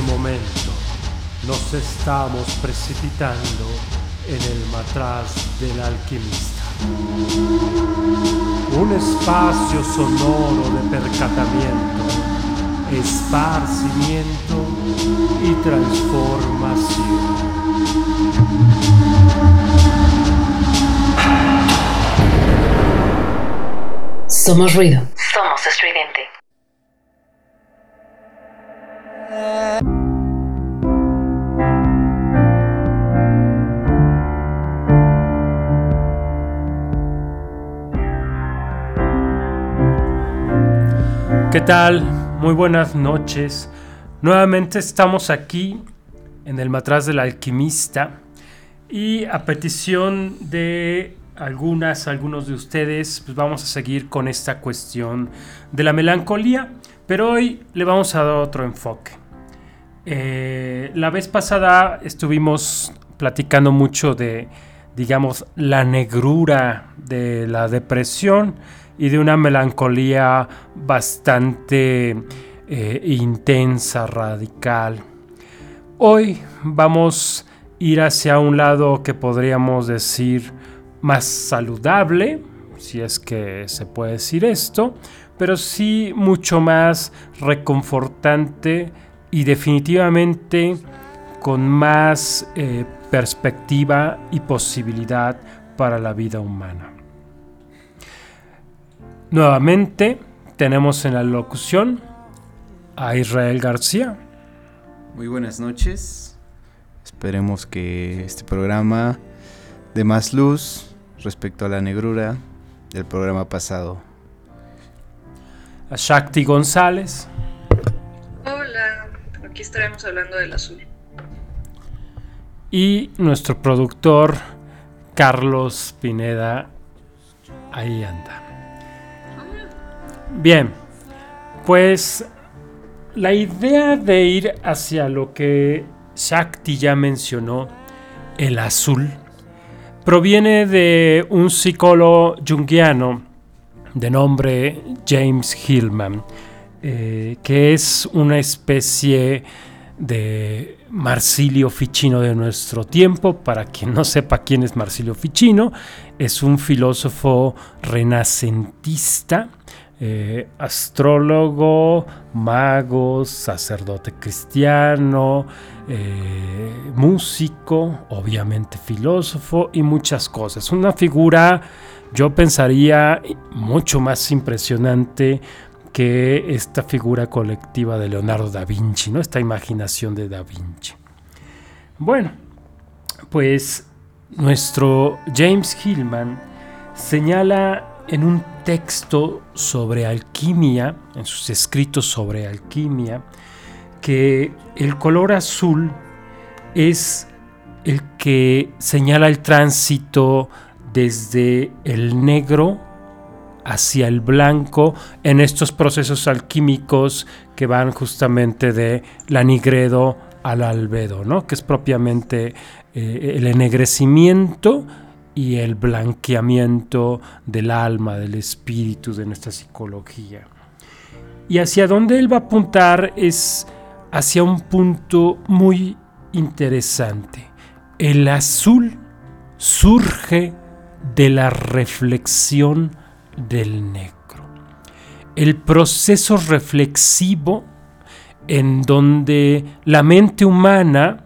ese momento nos estamos precipitando en el matraz del alquimista. Un espacio sonoro de percatamiento, esparcimiento y transformación. Somos ruido. Somos estridente. ¿Qué tal? Muy buenas noches. Nuevamente estamos aquí en el matraz del alquimista y a petición de algunas, algunos de ustedes, pues vamos a seguir con esta cuestión de la melancolía, pero hoy le vamos a dar otro enfoque. Eh, la vez pasada estuvimos platicando mucho de, digamos, la negrura de la depresión y de una melancolía bastante eh, intensa, radical. Hoy vamos a ir hacia un lado que podríamos decir más saludable, si es que se puede decir esto, pero sí mucho más reconfortante y definitivamente con más eh, perspectiva y posibilidad para la vida humana. Nuevamente tenemos en la locución a Israel García. Muy buenas noches. Esperemos que este programa dé más luz respecto a la negrura del programa pasado. A Shakti González. Hola, aquí estaremos hablando del azul. Y nuestro productor Carlos Pineda, ahí anda. Bien, pues la idea de ir hacia lo que Shakti ya mencionó, el azul, proviene de un psicólogo junguiano de nombre James Hillman, eh, que es una especie de Marsilio Ficino de nuestro tiempo. Para quien no sepa quién es Marsilio Ficino, es un filósofo renacentista eh, astrólogo, mago, sacerdote cristiano, eh, músico, obviamente filósofo y muchas cosas. Una figura, yo pensaría, mucho más impresionante que esta figura colectiva de Leonardo da Vinci, ¿no? esta imaginación de da Vinci. Bueno, pues nuestro James Hillman señala en un texto sobre alquimia, en sus escritos sobre alquimia, que el color azul es el que señala el tránsito desde el negro hacia el blanco en estos procesos alquímicos que van justamente de la nigredo al albedo, ¿no? que es propiamente eh, el ennegrecimiento y el blanqueamiento del alma, del espíritu, de nuestra psicología. Y hacia dónde él va a apuntar es hacia un punto muy interesante. El azul surge de la reflexión del negro. El proceso reflexivo en donde la mente humana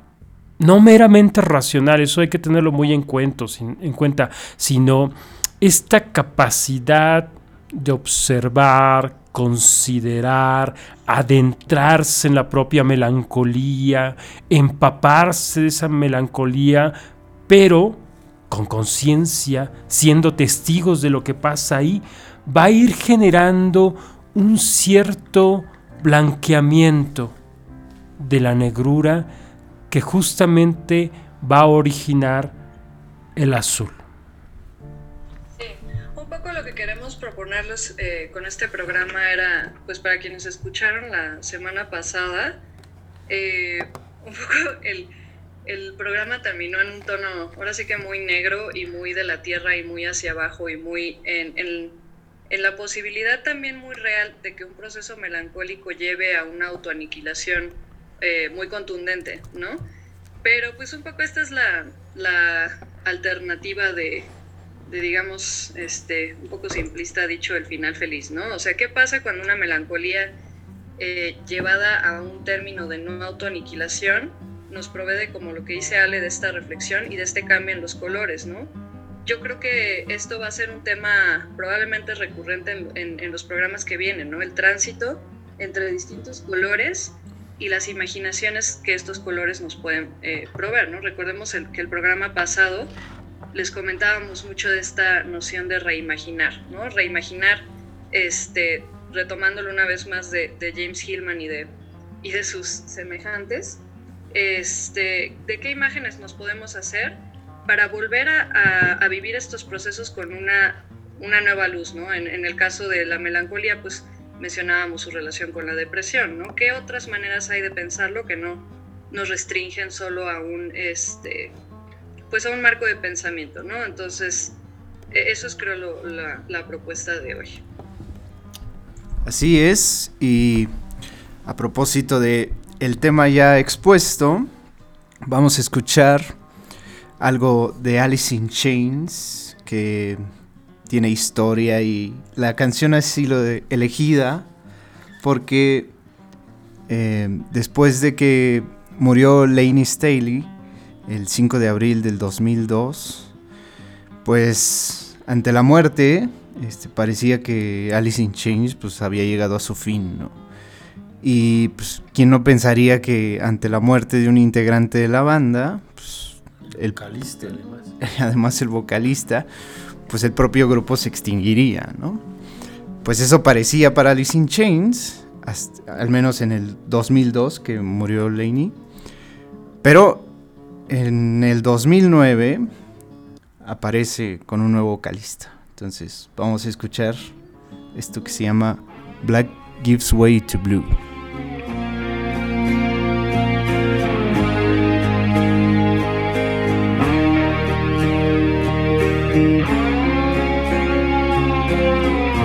no meramente racional, eso hay que tenerlo muy en, cuenta, en cuenta, sino esta capacidad de observar, considerar, adentrarse en la propia melancolía, empaparse de esa melancolía, pero con conciencia, siendo testigos de lo que pasa ahí, va a ir generando un cierto blanqueamiento de la negrura que justamente va a originar el azul. Sí, un poco lo que queremos proponerles eh, con este programa era, pues para quienes escucharon la semana pasada, eh, un poco el, el programa terminó en un tono, ahora sí que muy negro y muy de la tierra y muy hacia abajo y muy en, en, en, la posibilidad también muy real de que un proceso melancólico lleve a una autoaniquilación eh, muy contundente, ¿no? Pero pues un poco esta es la, la alternativa de, de, digamos, este, un poco simplista dicho, el final feliz, ¿no? O sea, ¿qué pasa cuando una melancolía eh, llevada a un término de no autoaniquilación nos provee, como lo que dice Ale, de esta reflexión y de este cambio en los colores, ¿no? Yo creo que esto va a ser un tema probablemente recurrente en, en, los programas que vienen, ¿no? El tránsito entre distintos colores y las imaginaciones que estos colores nos pueden eh, proveer, ¿no? Recordemos el, que el programa pasado les comentábamos mucho de esta noción de reimaginar, ¿no? Reimaginar, este, retomándolo una vez más de, de James Hillman y de, y de sus semejantes, este, de qué imágenes nos podemos hacer para volver a, a, vivir estos procesos con una, una nueva luz, ¿no? En, en, el caso de la melancolía, pues mencionábamos su relación con la depresión, ¿no? ¿Qué otras maneras hay de pensarlo que no nos restringen solo a un, este, pues a un marco de pensamiento, ¿no? Entonces, e, eso es creo la, la propuesta de hoy. Así es, y a propósito de el tema ya expuesto, vamos a escuchar algo de Alice in Chains que tiene historia y la canción ha sido elegida porque eh, después de que murió Laney Staley el 5 de abril del 2002, pues ante la muerte este, parecía que Alice in Chains pues, había llegado a su fin, ¿no? Y pues, ¿quién no pensaría que ante la muerte de un integrante de la banda, pues, el vocalista, además. además el vocalista, pues el propio grupo se extinguiría, ¿no? Pues eso parecía para Alice in Chains, al menos en el 2002 que murió Laney. Pero en el 2009 aparece con un nuevo vocalista. Entonces vamos a escuchar esto que se llama Black Gives Way to Blue.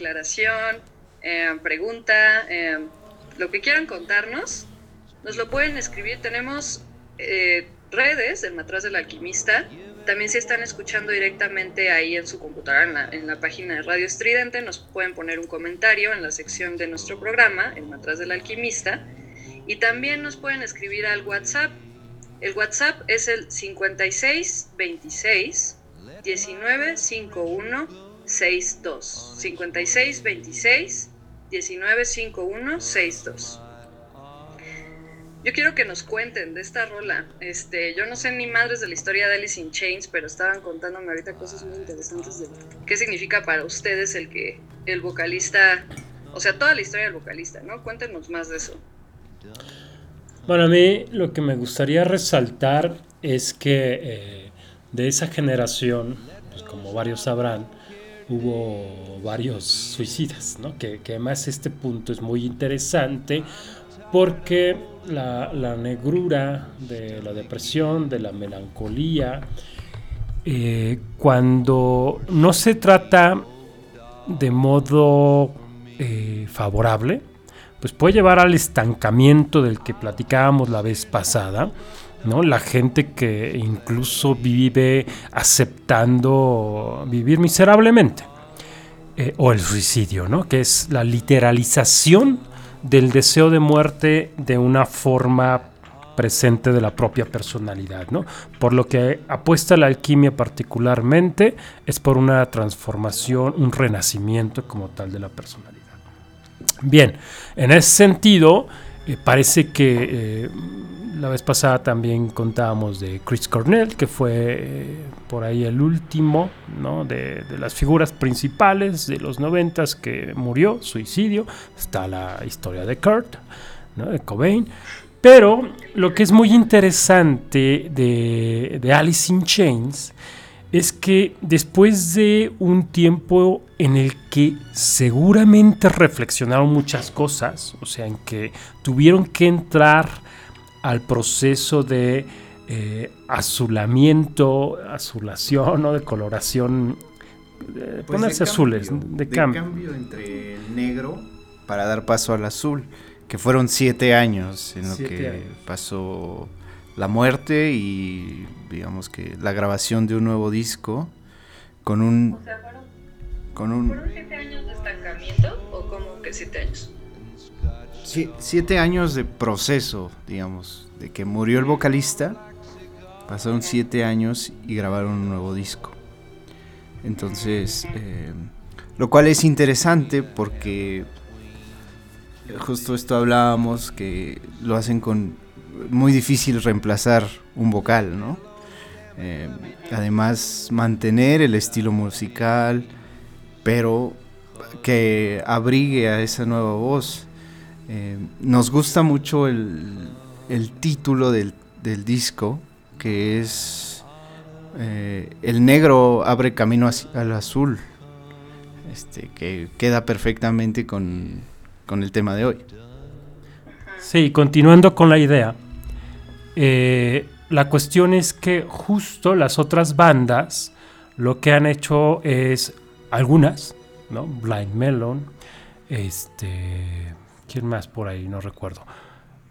aclaración, eh, pregunta, eh, lo que quieran contarnos, nos lo pueden escribir. Tenemos eh, redes en Matraz del Alquimista. También si están escuchando directamente ahí en su computadora, en la, página de Radio Estridente, nos pueden poner un comentario en la sección de nuestro programa, en Matraz del Alquimista. Y también nos pueden escribir al WhatsApp. El WhatsApp es el 5626 195162. 5626 195162. Yo quiero que nos cuenten de esta rola. Este, yo no sé ni madres de la historia de Alice in Chains, pero estaban contándome ahorita cosas muy interesantes de qué significa para ustedes el que el vocalista, o sea, toda la historia del vocalista, ¿no? Cuéntenos más de eso. Bueno, a mí lo que me gustaría resaltar es que eh, de esa generación, pues como varios sabrán, hubo varios suicidas, ¿no? Que, además este punto es muy interesante porque la, la negrura de la depresión, de la melancolía, eh, cuando no se trata de modo eh, favorable, pues puede llevar al estancamiento del que platicábamos la vez pasada, ¿no? La gente que incluso vive aceptando vivir miserablemente. Eh, o el suicidio, ¿no? Que es la literalización del deseo de muerte de una forma presente de la propia personalidad, ¿no? Por lo que apuesta la alquimia particularmente es por una transformación, un renacimiento como tal de la personalidad. Bien, en ese sentido, eh, parece que eh, la vez pasada también contábamos de Chris Cornell, que fue eh, por ahí el último ¿no? de, de las figuras principales de los noventas que murió, suicidio. Está la historia de Kurt, ¿no? de Cobain. Pero lo que es muy interesante de, de Alice in Chains es que después de un tiempo en el que seguramente reflexionaron muchas cosas, o sea, en que tuvieron que entrar al proceso de eh, azulamiento, azulación o de coloración, eh, Pues ponerse de azules, cambio, de, cambio. entre el negro para dar paso al azul, que fueron siete años en lo Siete que años. pasó la muerte y digamos que la grabación de un nuevo disco con un O sea, ¿fueron, con un ¿fueron siete años de estancamiento o cómo que siete años? Si- siete años de proceso, digamos, de que murió el vocalista, pasaron siete años y grabaron un nuevo disco. Entonces, eh, lo cual es interesante porque justo esto hablábamos que lo hacen con muy difícil reemplazar un vocal, ¿no? Eh, además, mantener el estilo musical, pero que abrigue a esa nueva voz. Eh, nos gusta mucho el, el título del, del disco, que es eh, El negro abre camino al azul, este, que queda perfectamente con, con el tema de hoy. Sí, continuando con la idea, eh, la cuestión es que justo las otras bandas lo que han hecho es algunas, ¿no? Blind Melon, este, ¿quién más por ahí? No recuerdo.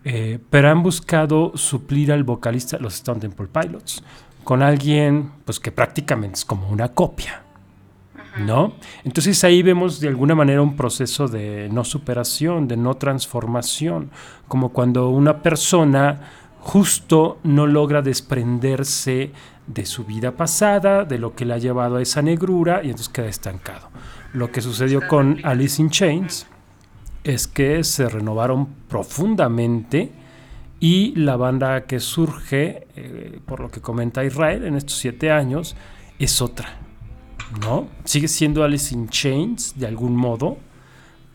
Eh, pero han buscado suplir al vocalista, los Stone Temple Pilots, con alguien pues que prácticamente es como una copia. ¿No? Entonces ahí vemos de alguna manera un proceso de no superación, de no transformación, como cuando una persona justo no logra desprenderse de su vida pasada, de lo que le ha llevado a esa negrura y entonces queda estancado. Lo que sucedió con Alice in Chains es que se renovaron profundamente y la banda que surge, eh, por lo que comenta Israel, en estos siete años, es otra. ¿no? Sigue siendo Alice in Chains de algún modo,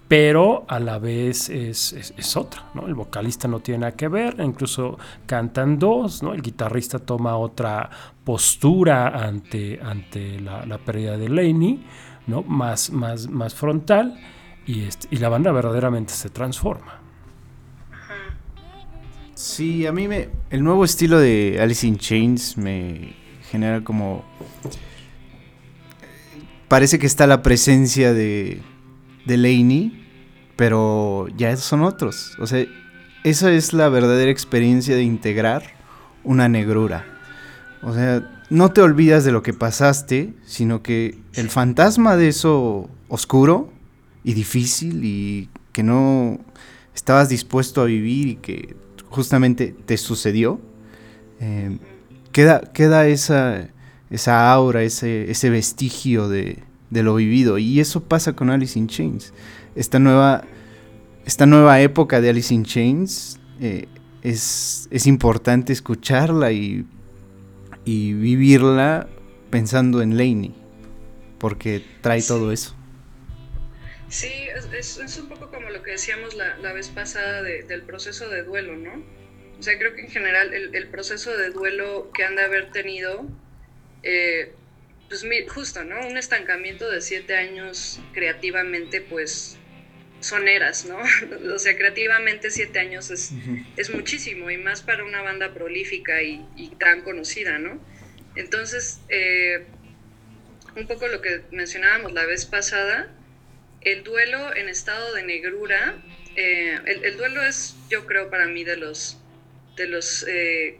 pero a la vez es, es- otra, ¿no? El vocalista no tiene nada que ver, incluso cantan dos, ¿no? El guitarrista toma otra postura ante, ante la, la pérdida de Laney, ¿no? Más, más, más frontal, y, la banda verdaderamente se transforma. Sí, a mí me. El nuevo estilo de Alice in Chains me genera como. parece que está la presencia de, de Laney, pero ya son otros. O sea, esa es la verdadera experiencia de integrar una negrura. O sea, no te olvidas de lo que pasaste, sino que el fantasma de eso oscuro y difícil y que no estabas dispuesto a vivir y que justamente te sucedió, eh, queda, queda esa, esa aura, ese, ese vestigio de, de lo vivido. Y eso pasa con Alice in Chains. Esta nueva, esta nueva época de Alice in Chains eh, es, es importante escucharla y, y vivirla pensando en Laney, porque trae todo eso. Sí, es, es- un poco como lo que decíamos la, la vez pasada de- del proceso de duelo, ¿no? O sea, creo que en general el, el proceso de duelo que han de haber tenido, eh, pues justo, ¿no? Un estancamiento de siete años creativamente, pues son eras, ¿no? o sea, creativamente siete años es, es muchísimo y más para una banda prolífica y, y tan conocida, ¿no? Entonces, eh, un poco lo que mencionábamos la vez pasada, el duelo en estado de negrura, eh, el, el duelo es, yo creo, para mí de los, de los, eh,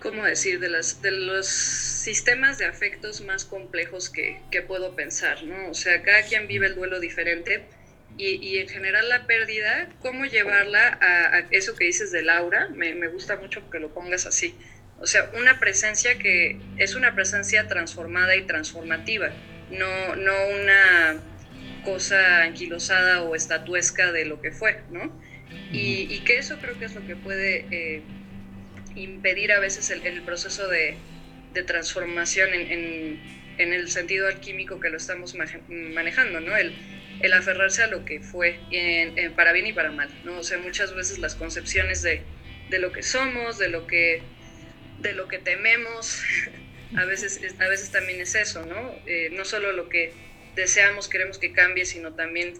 ¿cómo decir? De, las, de los sistemas de afectos más complejos que, que puedo pensar, ¿no? O sea, cada quien vive el duelo diferente y, y en general la pérdida, ¿cómo llevarla a, a eso que dices de Laura? Me, me gusta mucho que lo pongas así. O sea, una presencia que es una presencia transformada y transformativa, no, no una cosa anquilosada o estatuesca de lo que fue, ¿no? Y, y que eso creo que es lo que puede eh, impedir a veces el, el proceso de, de transformación en, en- en el sentido alquímico que lo estamos manejando, ¿no? El, el aferrarse a lo que fue, en- para bien y para mal, ¿no? O sea, muchas veces las concepciones de, de lo que somos, de lo que, de lo que tememos, a veces, es- a veces también es eso, ¿no? Eh, no solo lo que deseamos, queremos que cambie, sino también,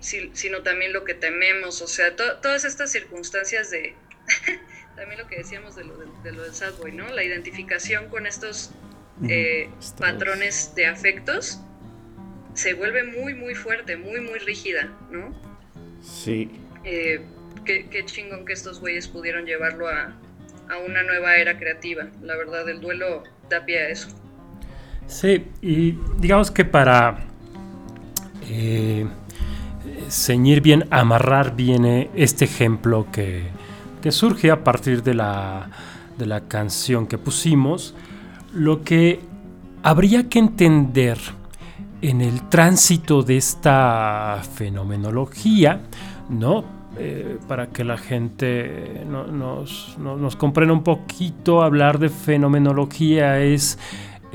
si- sino también lo que tememos, o sea, to- todas estas circunstancias de, también lo que decíamos de lo, de, de lo del sad boy, ¿no? La identificación con estos eh, patrones de afectos se vuelve muy, muy fuerte, muy, muy rígida, ¿no? Sí. Eh, qué, qué chingón que estos güeyes pudieron llevarlo a, a una nueva era creativa. La verdad, el duelo da pie a eso. Sí, y digamos que para eh, ceñir bien, amarrar bien eh, este ejemplo que, que surge a partir de la, de la canción que pusimos, lo que habría que entender en el tránsito de esta fenomenología, ¿no? Eh, para que la gente no- nos, no- nos comprenda un poquito, hablar de fenomenología es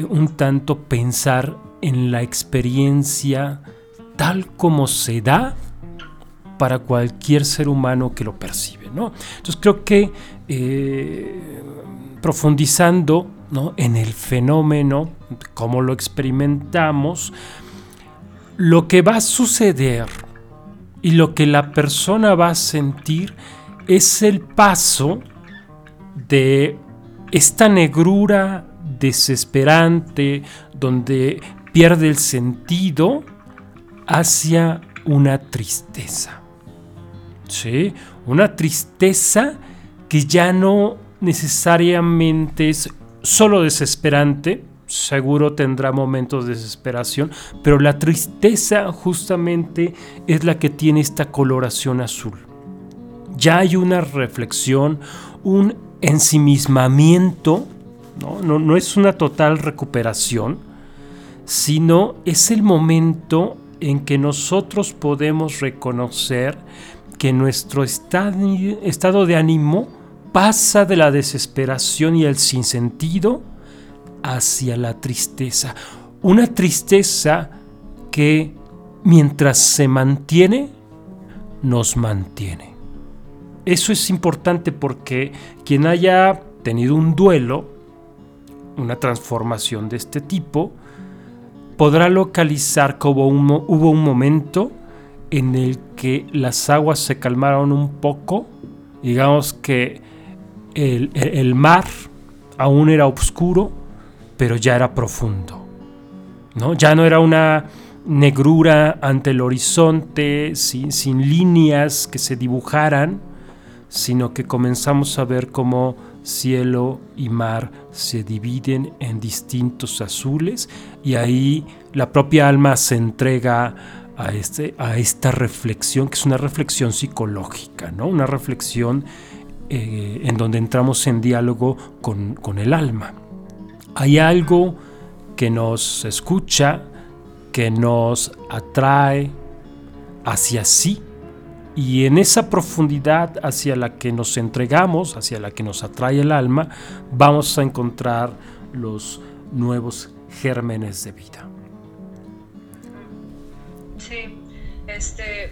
un tanto pensar en la experiencia tal como se da para cualquier ser humano que lo percibe, ¿no? Entonces creo que eh, profundizando ¿no? en el fenómeno, cómo lo experimentamos, lo que va a suceder y lo que la persona va a sentir es el paso de esta negrura desesperante donde pierde el sentido hacia una tristeza. ¿Sí? Una tristeza que ya no necesariamente es solo desesperante, seguro tendrá momentos de desesperación, pero la tristeza justamente es la que tiene esta coloración azul. Ya hay una reflexión, un ensimismamiento, ¿no? No, no es una total recuperación, sino es el momento en que nosotros podemos reconocer que nuestro estado de ánimo pasa de la desesperación y el sinsentido hacia la tristeza. Una tristeza que mientras se mantiene, nos mantiene. Eso es importante porque quien haya tenido un duelo, una transformación de este tipo, podrá localizar que hubo un, momento en el que las aguas se calmaron un poco, digamos que el mar aún era oscuro, pero ya era profundo. ¿no? Ya no era una negrura ante el horizonte, sin, sin líneas que se dibujaran, sino que comenzamos a ver cómo cielo y mar se dividen en distintos azules y ahí la propia alma se entrega a, este, a esta reflexión, que es una reflexión psicológica, ¿no? una reflexión eh, en donde entramos en diálogo con, con el alma. Hay algo que nos escucha, que nos atrae hacia sí y en esa profundidad hacia la que nos entregamos, hacia la que nos atrae el alma, vamos a encontrar los nuevos gérmenes de vida. Sí, este,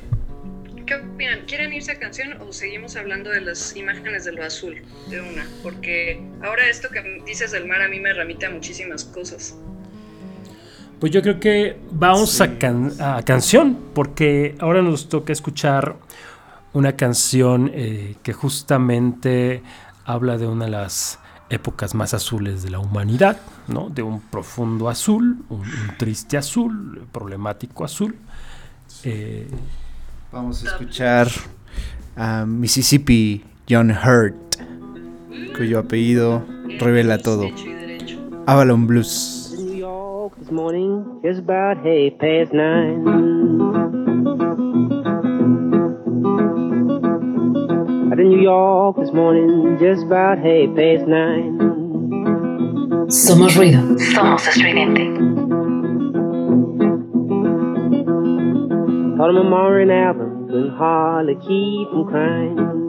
¿qué opinan? ¿Quieren irse a canción o seguimos hablando de las imágenes de lo azul de una? Porque ahora esto que dices del mar a mí me remite a muchísimas cosas. Pues yo creo que vamos a, can- a canción, porque ahora nos toca escuchar una canción eh, que justamente habla de una de las épocas más azules de la humanidad, ¿no? De un profundo azul, un, un triste azul, problemático azul. Eh, Vamos a escuchar a Mississippi John Hurt, cuyo apellido revela todo. Avalon Blues. New this morning, just about half past nine. Out in New York this morning, just about half past nine. Somos ruido. Somos estridente. Thought of my mama and Alvin, couldn't hardly keep from crying.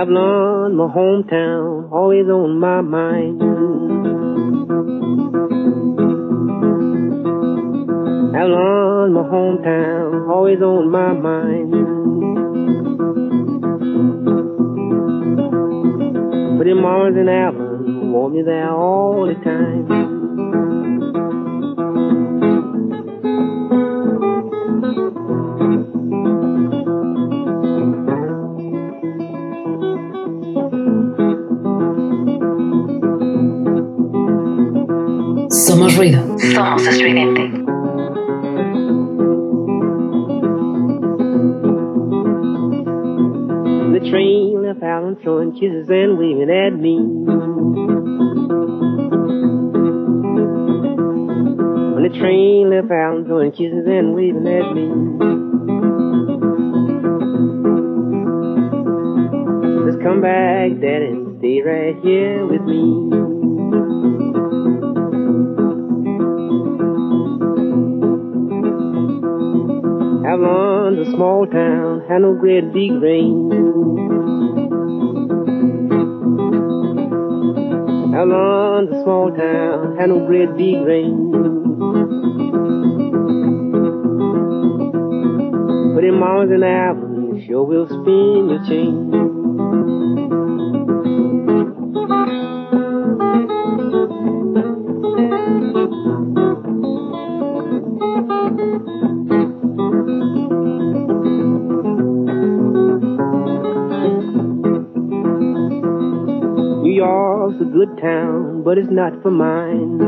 Avalon, my hometown, always on my mind. Avalon, my hometown, always on my mind. But in Mars and Avalon, want me there all the time. Somos ruido. Somos estridente. The train left Alan throwing kisses and waving at me. When the train left Alan throwing kisses and waving at me. Just come back, Daddy, and stay right here with me. Avalon's a small town, had no great big rain. Avalon's a small town, had no great big rain. But in Mars and you sure will spin your chain. Good town, but it's not for mine.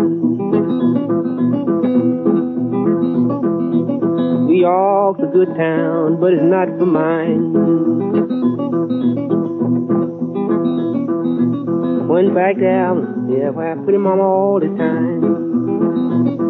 New York's a good town, but it's not for mine. Went back down, yeah, I put him on all the time.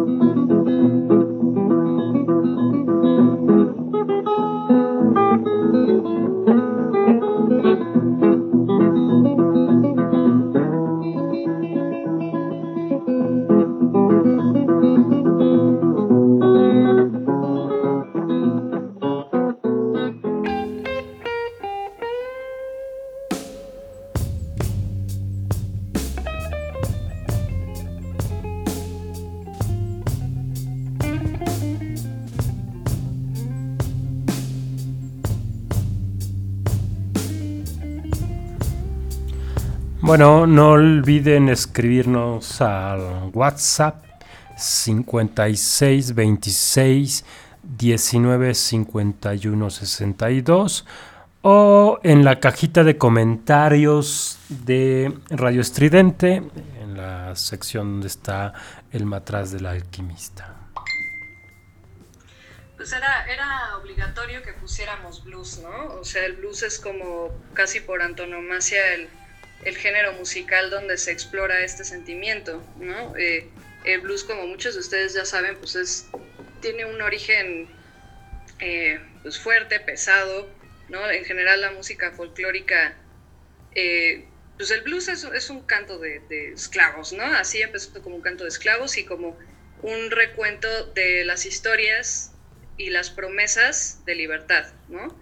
Bueno, no olviden escribirnos al WhatsApp 56 26 19 51 62 o en la cajita de comentarios de Radio Estridente, en la sección donde está el matraz del alquimista. Pues era, era obligatorio que pusiéramos blues, ¿no? O sea, el blues es como casi por antonomasia el, el género musical donde se explora este sentimiento, ¿no? Eh, el blues, como muchos de ustedes ya saben, pues es, tiene un origen eh, pues fuerte, pesado, ¿no? En general la música folclórica, eh, pues el blues es, un canto de, de esclavos, ¿no? Así empezó como un canto de esclavos y como un recuento de las historias y las promesas de libertad, ¿no?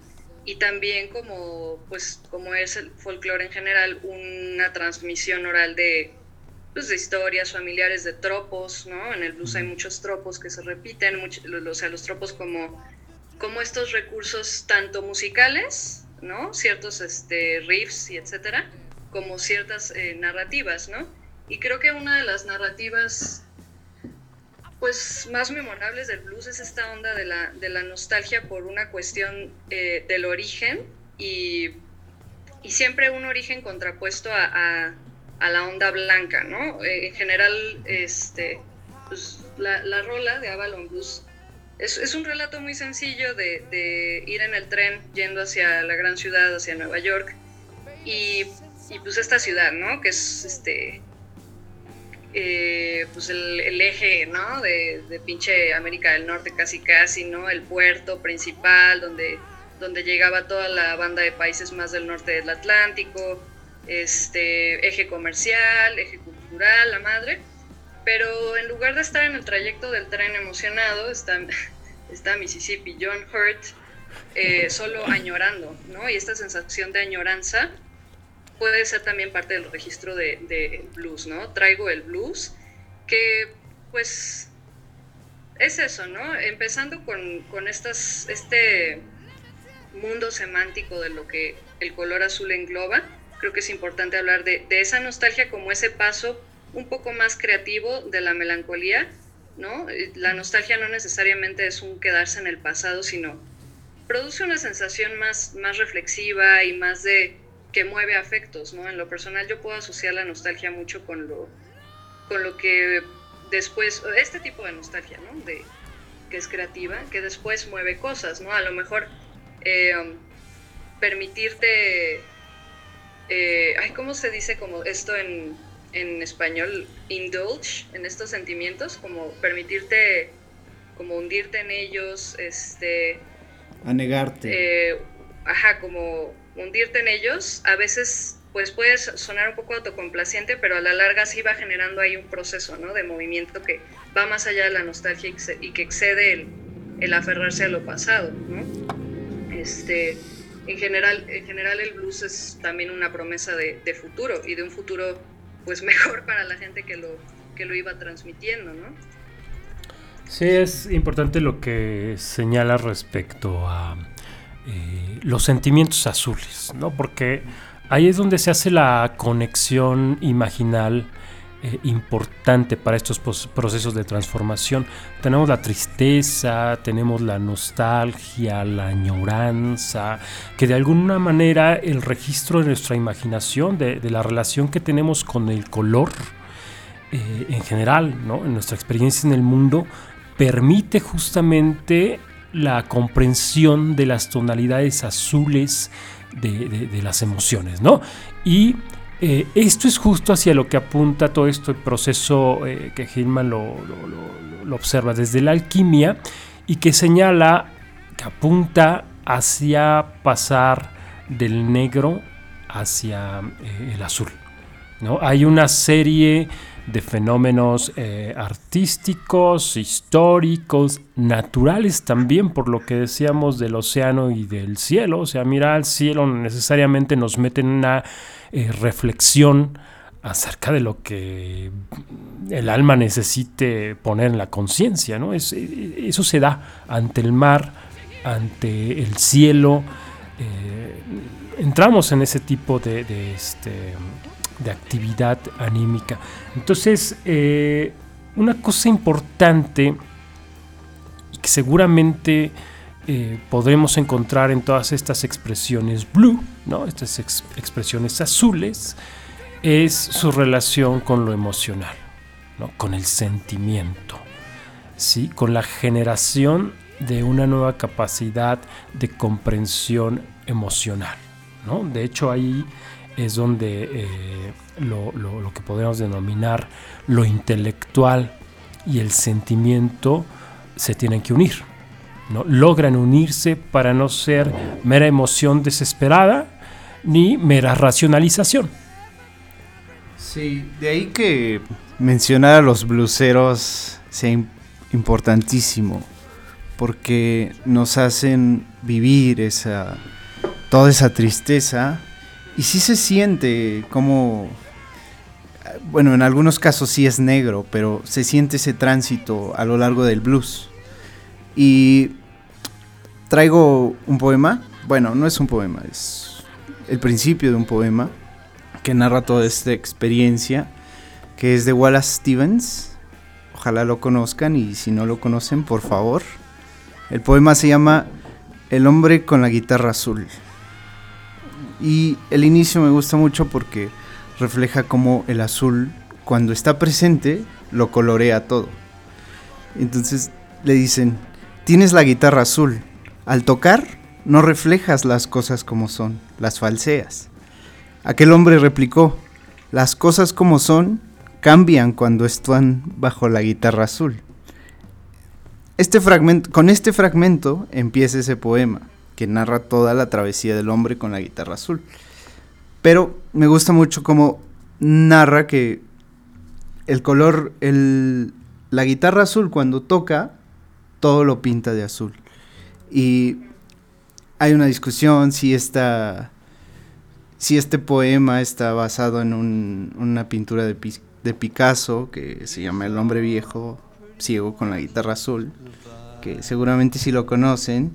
Y también como, pues, como es el folclore en general, una transmisión oral de, pues, de historias familiares, de tropos, ¿no? En el blues hay muchos tropos que se repiten, mucho- o sea, los tropos como, como estos recursos tanto musicales, ¿no? Ciertos este, riffs y etcétera, como ciertas eh, narrativas, ¿no? Y creo que una de las narrativas pues más memorables del blues es esta onda de la, de la nostalgia por una cuestión eh, del origen y, y siempre un origen contrapuesto a, a- la onda blanca, ¿no? Eh, en general, este, pues, la, la rola de Avalon Blues es, es un relato muy sencillo de, de ir en el tren yendo hacia la gran ciudad, hacia Nueva York, y, y, pues esta ciudad, ¿no? Que es este eh, pues el, eje, ¿no? De, de pinche América del Norte casi casi, ¿no? El puerto principal donde, donde llegaba toda la banda de países más del norte del Atlántico, este eje comercial, eje cultural, la madre. Pero en lugar de estar en el trayecto del tren emocionado, está, está Mississippi, John Hurt, eh, solo añorando, ¿no? Y esta sensación de añoranza puede ser también parte del registro de, blues, ¿no? Traigo el blues, que pues es eso, ¿no? Empezando con, con estas, este mundo semántico de lo que el color azul engloba, creo que es importante hablar de, de esa nostalgia como ese paso un poco más creativo de la melancolía, ¿no? Eh, La nostalgia no necesariamente es un quedarse en el pasado, sino produce una sensación más, más reflexiva y más de que mueve afectos, ¿no? En lo personal yo puedo asociar la nostalgia mucho con lo, con lo que después, este tipo de nostalgia, ¿no? De, que es creativa, que después mueve cosas, ¿no? A lo mejor eh, um, permitirte, eh, ay, ¿cómo se dice como esto en, en español? Indulge en estos sentimientos, como permitirte, como hundirte en ellos, este, A negarte. eh, ajá, como hundirte en ellos, a veces pues puede sonar un poco autocomplaciente, pero a la larga sí va generando ahí un proceso, ¿no? De movimiento que va más allá de la nostalgia y que, excede el, el, aferrarse a lo pasado, ¿no? Este, en general, en general el blues es también una promesa de, de, futuro y de un futuro pues mejor para la gente que lo, que lo iba transmitiendo, ¿no? Sí, es importante lo que señala respecto a eh, los sentimientos azules, ¿no? Porque ahí es donde se hace la conexión imaginal eh, importante para estos procesos de transformación. Tenemos la tristeza, tenemos la nostalgia, la añoranza, que de alguna manera el registro de nuestra imaginación, de, la relación que tenemos con el color, eh, en general, ¿no? en nuestra experiencia en el mundo, permite justamente la comprensión de las tonalidades azules de, las emociones, ¿no? Y eh, esto es justo hacia lo que apunta todo este proceso eh, que Hillman lo, observa desde la alquimia y que señala que apunta hacia pasar del negro hacia eh, el azul. ¿no? Hay una serie de fenómenos eh, artísticos, históricos, naturales también, por lo que decíamos del océano y del cielo. O sea, mirar al cielo necesariamente nos mete en una eh, reflexión acerca de lo que el alma necesite poner en la conciencia. ¿no? Es, eso se da ante el mar, ante el cielo. Eh, entramos en ese tipo de, de este de actividad anímica. Entonces, eh, una cosa importante que seguramente eh, podemos encontrar en todas estas expresiones blue, ¿no? estas ex- expresiones azules, es su relación con lo emocional, ¿no? con el sentimiento, ¿sí? con la generación de una nueva capacidad de comprensión emocional. ¿no? De hecho, ahí es donde eh, lo, lo- que podemos denominar lo intelectual y el sentimiento se tienen que unir. ¿no? Logran unirse para no ser mera emoción desesperada ni mera racionalización. Sí, de ahí que mencionar a los bluseros sea im- importantísimo, porque nos hacen vivir esa toda esa tristeza y sí se siente como bueno, en algunos casos sí es negro, pero se siente ese tránsito a lo largo del blues. Y traigo un poema, bueno, no es un poema, es el principio de un poema que narra toda esta experiencia, que es de Wallace Stevens. Ojalá lo conozcan y si no lo conocen, por favor. El poema se llama El hombre con la guitarra azul. Y el inicio me gusta mucho porque refleja cómo el azul, cuando está presente, lo colorea todo. Entonces le dicen, tienes la guitarra azul. Al tocar, no reflejas las cosas como son, las falseas. Aquel hombre replicó, las cosas como son cambian cuando están bajo la guitarra azul. Este fragmento, con este fragmento empieza ese poema, que narra toda la travesía del hombre con la guitarra azul. Pero me gusta mucho cómo narra que el color, el, la guitarra azul cuando toca, todo lo pinta de azul. Y hay una discusión si esta si este poema está basado en un- una pintura de, de Picasso que se llama El hombre viejo ciego con la guitarra azul, que seguramente si lo conocen,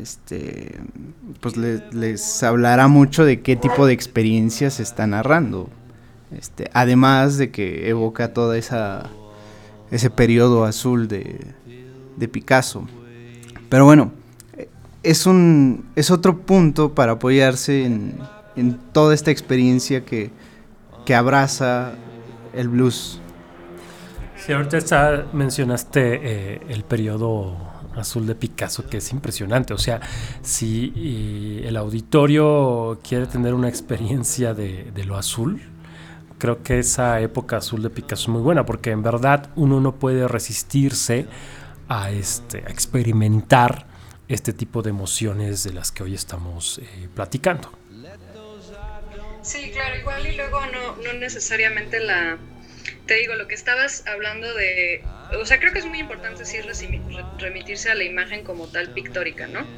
este, pues le- les hablará mucho de qué tipo de experiencias se está narrando. Este, además de que evoca toda esa ese periodo azul de, de Picasso. Pero bueno, es un es otro punto para apoyarse en, en toda esta experiencia que, que abraza el blues. Si ahorita mencionaste eh, el periodo azul de Picasso, que es impresionante. O sea, si eh, el auditorio quiere tener una experiencia de, lo azul, creo que esa época azul de Picasso es muy buena, porque en verdad uno no puede resistirse a, este, a experimentar este tipo de emociones de las que hoy estamos eh, platicando. Sí, claro, igual y luego no, no necesariamente la... Te digo, lo que estabas hablando de... O sea, creo que es muy importante sí remitirse a la imagen como tal pictórica, ¿no?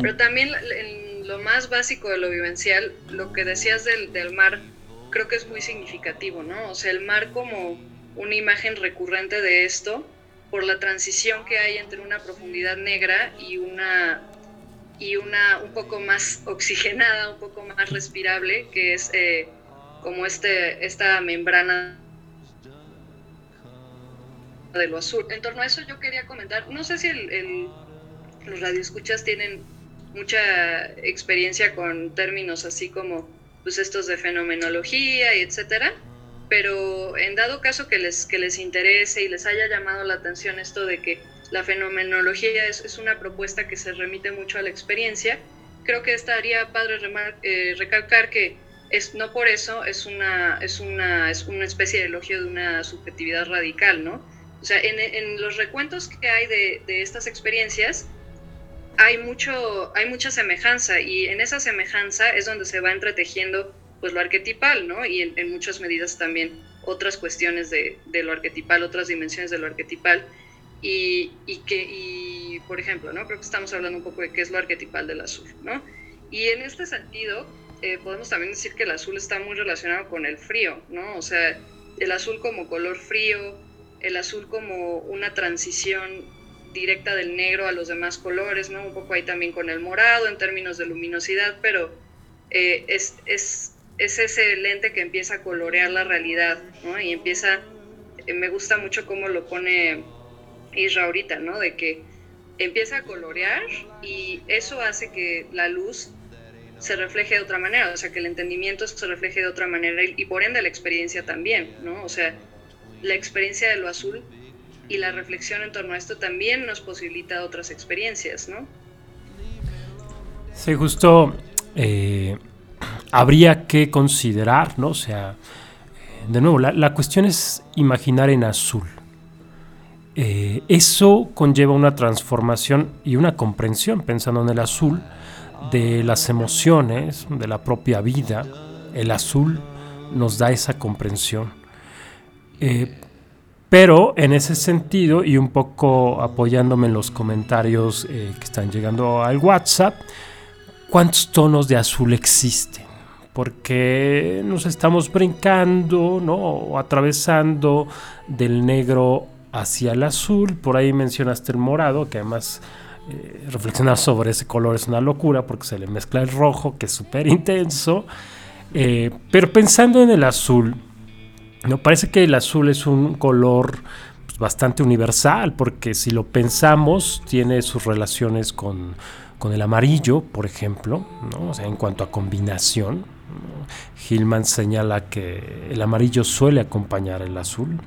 Pero también en lo más básico de lo vivencial, lo que decías del, del mar, creo que es muy significativo, ¿no? O sea, el mar como una imagen recurrente de esto, por la transición que hay entre una profundidad negra y una y una un poco más oxigenada, un poco más respirable, que es eh, como este, esta membrana de lo azul. En torno a eso yo quería comentar, no sé si el, el- los radioescuchas tienen mucha experiencia con términos así como pues estos de fenomenología y etcétera, pero en dado caso que les, que les interese y les haya llamado la atención esto de que la fenomenología es, es una propuesta que se remite mucho a la experiencia, creo que estaría padre remar- eh, recalcar que es, no por eso es una, es, una, es una especie de elogio de una subjetividad radical, ¿no? O sea, en, en los recuentos que hay de, de estas experiencias, hay, mucho, hay mucha semejanza y en esa semejanza es donde se va entretejiendo pues lo arquetipal, ¿no? Y en, en muchas medidas también otras cuestiones de, de, lo arquetipal, otras dimensiones de lo arquetipal. Y, y que, y, por ejemplo, ¿no? Creo que estamos hablando un poco de qué es lo arquetipal del azul, ¿no? Y en este sentido, eh, podemos también decir que el azul está muy relacionado con el frío, ¿no? O sea, el azul como color frío, el azul como una transición directa del negro a los demás colores, ¿no? Un poco ahí también con el morado en términos de luminosidad, pero eh, es, es, es, ese lente que empieza a colorear la realidad, ¿no? Y empieza, eh, me gusta mucho cómo lo pone Isra ahorita, ¿no? De que empieza a colorear y eso hace que la luz se refleje de otra manera, o sea, que el entendimiento se refleje de otra manera y, y por ende la experiencia también, ¿no? O sea, la experiencia de lo azul y la reflexión en torno a esto también nos posibilita otras experiencias, ¿no? Sí, justo eh, habría que considerar, ¿no? O sea, de nuevo, la, la cuestión es imaginar en azul. Eh, eso conlleva una transformación y una comprensión, pensando en el azul, de las emociones, de la propia vida. El azul nos da esa comprensión. Eh, pero en ese sentido, y un poco apoyándome en los comentarios eh, que están llegando al WhatsApp, ¿cuántos tonos de azul existen? Porque nos estamos brincando, ¿no? O atravesando del negro hacia el azul. Por ahí mencionaste el morado, que además eh, reflexionar sobre ese color es una locura porque se le mezcla el rojo, que es súper intenso. Eh, pero pensando en el azul, no parece que el azul es un color pues, bastante universal, porque si lo pensamos, tiene sus relaciones con, con el amarillo, por ejemplo, ¿no? en cuanto a combinación. ¿no? Hillman señala que el amarillo suele acompañar el azul.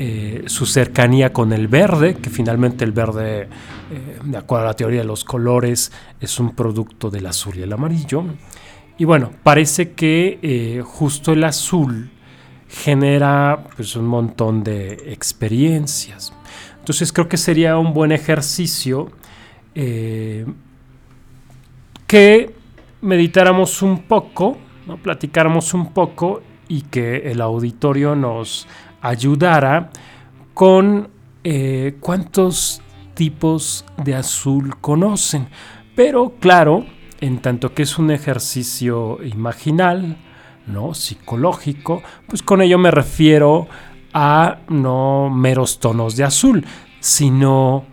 Eh, su cercanía con el verde, que finalmente el verde, eh, de acuerdo a la teoría de los colores, es un producto del azul y el amarillo. Y bueno, parece que eh, justo el azul genera pues, un montón de experiencias. Entonces creo que sería un buen ejercicio eh, que meditáramos un poco, ¿no? platicáramos un poco y que el auditorio nos ayudara con eh, cuántos tipos de azul conocen. Pero claro, en tanto que es un ejercicio imaginal, ¿no? psicológico, pues con ello me refiero a no meros tonos de azul, sino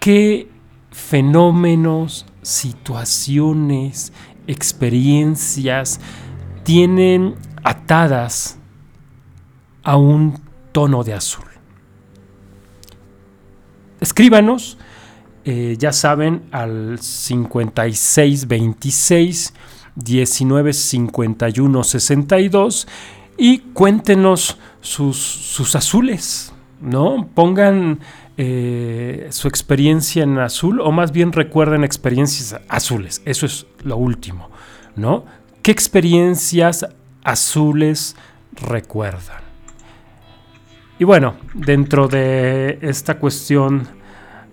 qué fenómenos, situaciones, experiencias tienen atadas a un tono de azul. Escríbanos, eh, ya saben, al 5626 1951 62 y cuéntenos sus, sus azules, ¿no? Pongan eh, su experiencia en azul o más bien recuerden experiencias azules, eso es lo último, ¿no? ¿Qué experiencias azules recuerdan? Y bueno, dentro de esta cuestión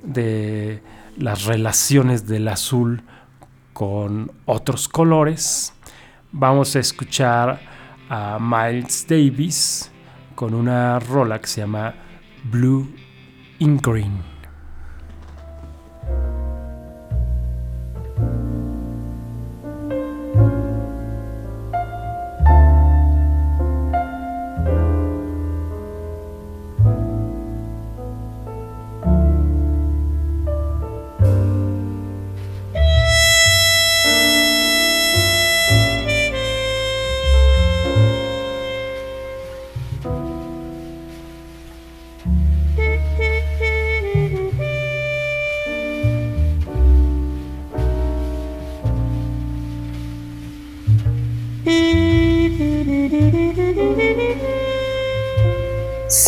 de las relaciones del azul con otros colores, vamos a escuchar a Miles Davis con una rola que se llama Blue in Green.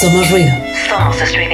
Somos ruido. Somos.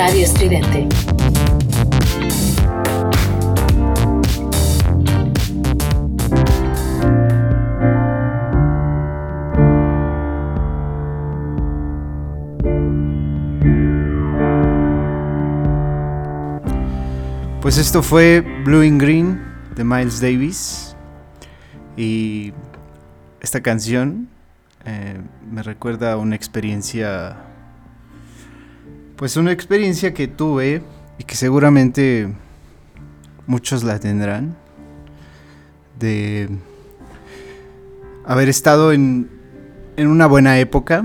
Radio. Pues esto fue Blue and Green de Miles Davis. Y esta canción eh, me recuerda a una experiencia. Pues una experiencia que tuve y que seguramente muchos la tendrán. De haber estado en, en una buena época.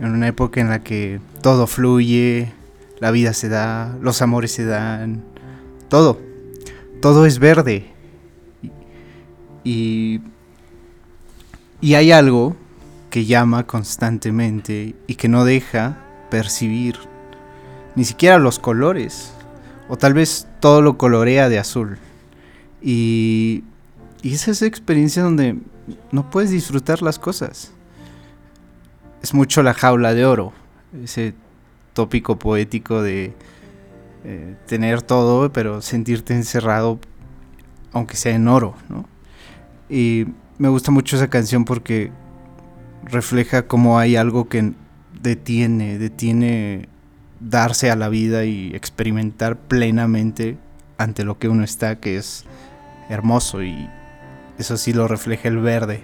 En una época en la que todo fluye, la vida se da, los amores se dan, todo. Todo es verde. Y, y hay algo que llama constantemente y que no deja percibir ni siquiera los colores. O tal vez todo lo colorea de azul. Y, y es esa experiencia donde no puedes disfrutar las cosas. Es mucho la jaula de oro. Ese tópico poético de eh, tener todo, pero sentirte encerrado, aunque sea en oro, ¿no? Y me gusta mucho esa canción porque refleja cómo hay algo que detiene, detiene darse a la vida y experimentar plenamente ante lo que uno está, que es hermoso y eso sí lo refleja el verde.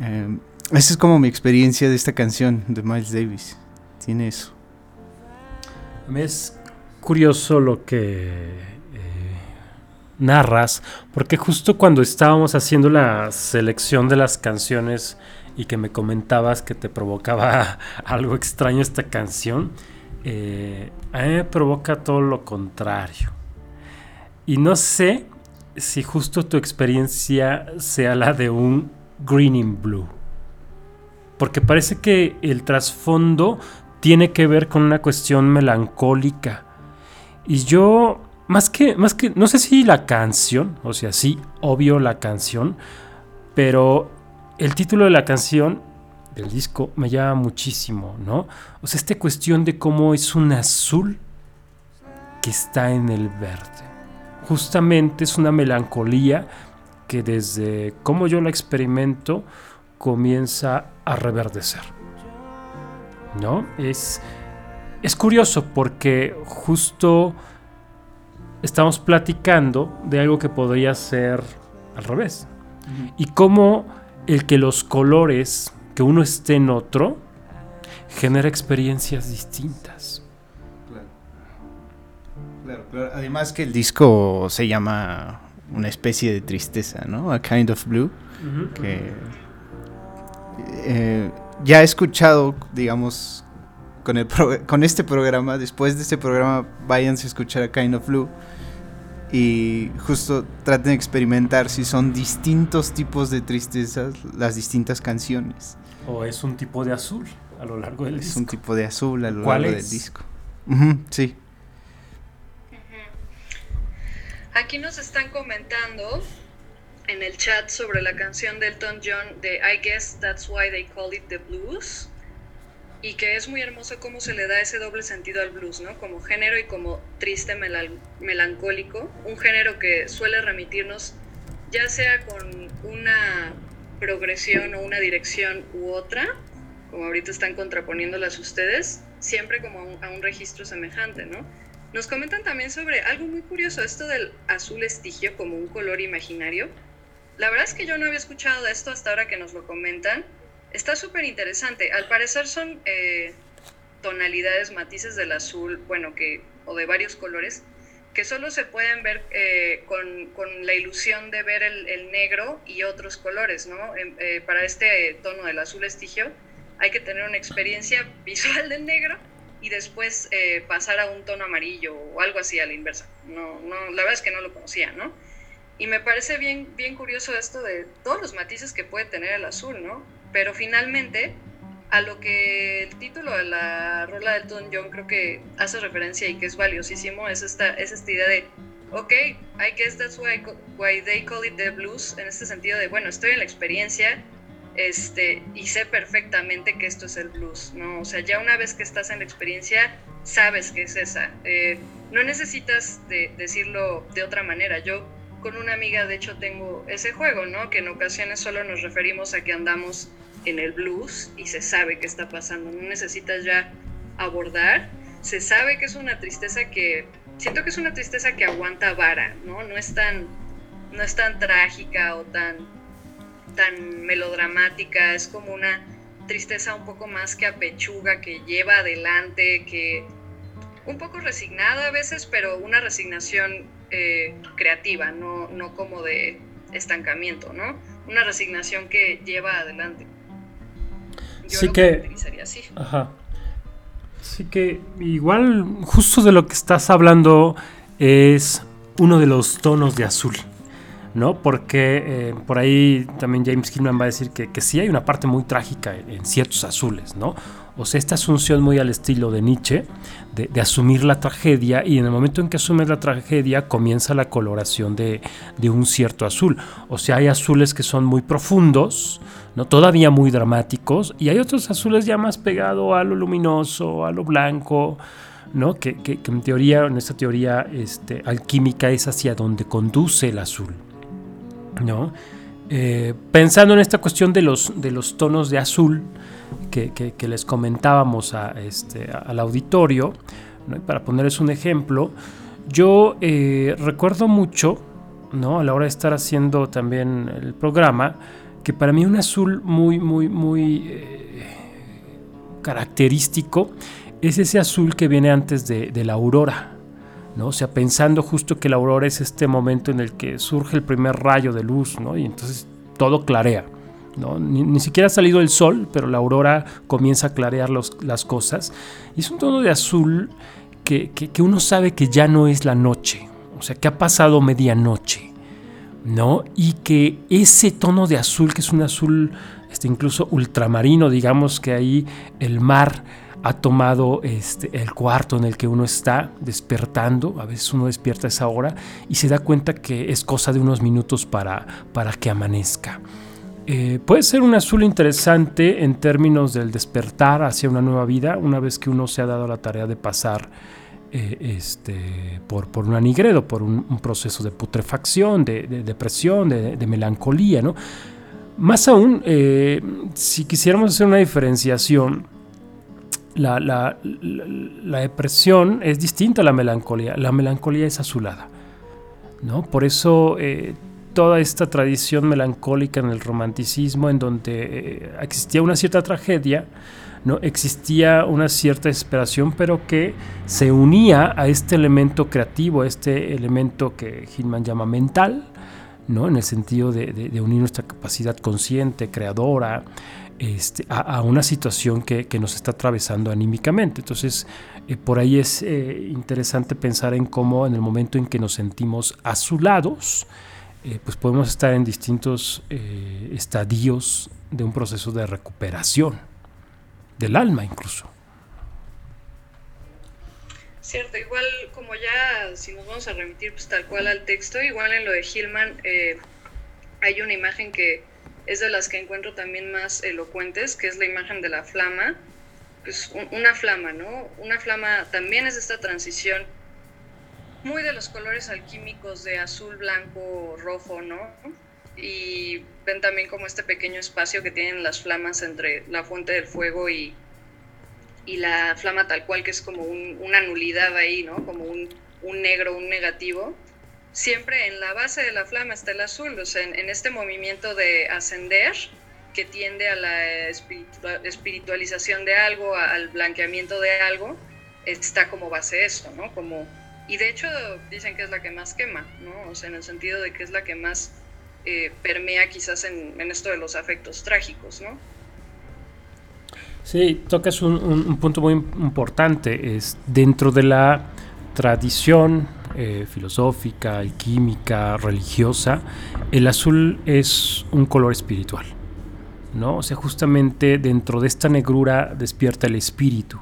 Eh, esa es como mi experiencia de esta canción de Miles Davis. Tiene eso. Me es curioso lo que eh, narras, porque justo cuando estábamos haciendo la selección de las canciones y que me comentabas que te provocaba algo extraño esta canción, eh, a mí me provoca todo lo contrario. Y no sé si justo tu experiencia sea la de un Green in Blue. Porque parece que el trasfondo tiene que ver con una cuestión melancólica. Y yo, más que, más que, no sé si la canción, o sea, sí, obvio la canción, pero el título de la canción del disco me llama muchísimo, ¿no? O sea, esta cuestión de cómo es un azul que está en el verde. Justamente es una melancolía que desde cómo yo la experimento comienza a reverdecer. ¿No? Es, es curioso porque justo estamos platicando de algo que podría ser al revés. Y cómo el que los colores, que uno esté en otro, genera experiencias distintas. Claro, claro. Además que el disco se llama una especie de tristeza, ¿no? A Kind of Blue. Que eh, ya he escuchado, digamos, con, el con este programa, después de este programa, váyanse a escuchar a Kind of Blue. Y justo traten de experimentar si son distintos tipos de tristezas las distintas canciones. O es un tipo de azul a lo largo del Es disco. un tipo de azul a lo ¿Cuál largo es? del disco. Sí. Aquí nos están comentando en el chat sobre la canción de Elton John de I Guess That's Why They Call It the Blues y que es muy hermoso cómo se le da ese doble sentido al blues, ¿no? Como género y como triste melancólico, un género que suele remitirnos ya sea con una progresión o una dirección u otra, como ahorita están contraponiéndolas ustedes, siempre como a un, a un registro semejante, ¿no? Nos comentan también sobre algo muy curioso, esto del azul estigio como un color imaginario. La verdad es que yo no había escuchado esto hasta ahora que nos lo comentan. Está súper interesante. Al parecer son eh, tonalidades, matices del azul, bueno, que, o de varios colores, que solo se pueden ver eh, con, con la ilusión de ver el, el negro y otros colores, ¿no? Em, eh, para este tono del azul estigio hay que tener una experiencia visual del negro y después eh, pasar a un tono amarillo o algo así a la inversa. No, no, la verdad es que no lo conocía, ¿no? Y me parece bien, bien curioso esto de todos los matices que puede tener el azul, ¿no? Pero finalmente, a lo que el título de la rola de Elton John creo que hace referencia y que es valiosísimo, es esta, es esta idea de, ok, I guess that's why, why they call it the blues, en este sentido de, bueno, estoy en la experiencia, este, y sé perfectamente que esto es el blues, ¿no? O sea, ya una vez que estás en la experiencia, sabes que es esa. Eh, no necesitas de, decirlo de otra manera. Yo con una amiga, de hecho, tengo ese juego, ¿no? Que en ocasiones solo nos referimos a que andamos en el blues y se sabe qué está pasando. No necesitas ya abordar. Se sabe que es una tristeza que, siento que es una tristeza que aguanta vara, ¿no? No es tan, no es tan trágica o tan tan melodramática, es como una tristeza un poco más que apechuga, que lleva adelante, que un poco resignada a veces, pero una resignación eh, creativa, no, no como de estancamiento, ¿no? Una resignación que lleva adelante. Yo Sí lo que- así. Ajá. Así que igual justo de lo que estás hablando es uno de los tonos de azul, ¿no? Porque eh, por ahí también James Hillman va a decir que, que sí hay una parte muy trágica en, en ciertos azules, ¿no? O sea, esta asunción muy al estilo de Nietzsche, de, asumir la tragedia y en el momento en que asumes la tragedia comienza la coloración de, un cierto azul. O sea, hay azules que son muy profundos, ¿no? todavía muy dramáticos, y hay otros azules ya más pegado a lo luminoso, a lo blanco, ¿no? que, en teoría, en esta teoría este, alquímica es hacia donde conduce el azul. ¿no? Eh, pensando en esta cuestión de los tonos de azul que, les comentábamos a, este, al auditorio, para ponerles un ejemplo, yo eh, recuerdo mucho, ¿no? a la hora de estar haciendo también el programa, que para mí un azul muy, muy, muy eh, característico es ese azul que viene antes de, de la aurora. ¿no? O sea, pensando justo que la aurora es este momento en el que surge el primer rayo de luz, ¿no? Y entonces todo clarea, ¿no? Ni, ni siquiera ha salido el sol, pero la aurora comienza a clarear los- las cosas. Y es un tono de azul que, que- que uno sabe que ya no es la noche, o sea, que ha pasado medianoche, ¿no? Y que ese tono de azul, que es un azul este, incluso ultramarino, digamos que ahí el mar ha tomado este, el cuarto en el que uno está despertando, a veces uno despierta a esa hora y se da cuenta que es cosa de unos minutos para, para que amanezca. Eh, puede ser un azul interesante en términos del despertar hacia una nueva vida, una vez que uno se ha dado la tarea de pasar eh, este, por, por un anigredo, por un, proceso de putrefacción, de, de depresión, de, melancolía. ¿no? Más aún, eh, si quisiéramos hacer una diferenciación, la, la- la- depresión es distinta a la melancolía. La melancolía es azulada. ¿no? Por eso toda esta tradición melancólica en el romanticismo, en donde eh, existía una cierta tragedia, ¿no? existía una cierta desesperación, pero que se unía a este elemento creativo, a este elemento que Hillman llama mental, ¿no? en el sentido de, unir nuestra capacidad consciente, creadora, este, a, una situación que, que nos está atravesando anímicamente. Entonces, eh, por ahí es eh, interesante pensar en cómo en el momento en que nos sentimos azulados, eh, pues podemos estar en distintos eh, estadios de un proceso de recuperación del alma incluso. Cierto, igual como ya, si nos vamos a remitir pues tal cual al texto, igual en lo de Hillman eh, hay una imagen que es de las que encuentro también más elocuentes, que es la imagen de la flama, pues un- una flama, ¿no? Una flama también es esta transición muy de los colores alquímicos de azul, blanco, rojo, ¿no? Y ven también como este pequeño espacio que tienen las flamas entre la fuente del fuego y, y la flama tal cual, que es como un- una nulidad ahí, ¿no? Como un, negro, un negativo. Siempre en la base de la flama está el azul, o sea, en, en este movimiento de ascender que tiende a la espiritua- espiritualización de algo, al blanqueamiento de algo, está como base esto, ¿no? Como, y de hecho dicen que es la que más quema, ¿no? O sea, en el sentido de que es la que más eh, permea quizás en, esto de los afectos trágicos, ¿no? Sí, tocas un, un- un punto muy im- importante. Es dentro de la tradición eh, filosófica, alquímica, religiosa, el azul es un color espiritual. ¿no? O sea, justamente dentro de esta negrura despierta el espíritu.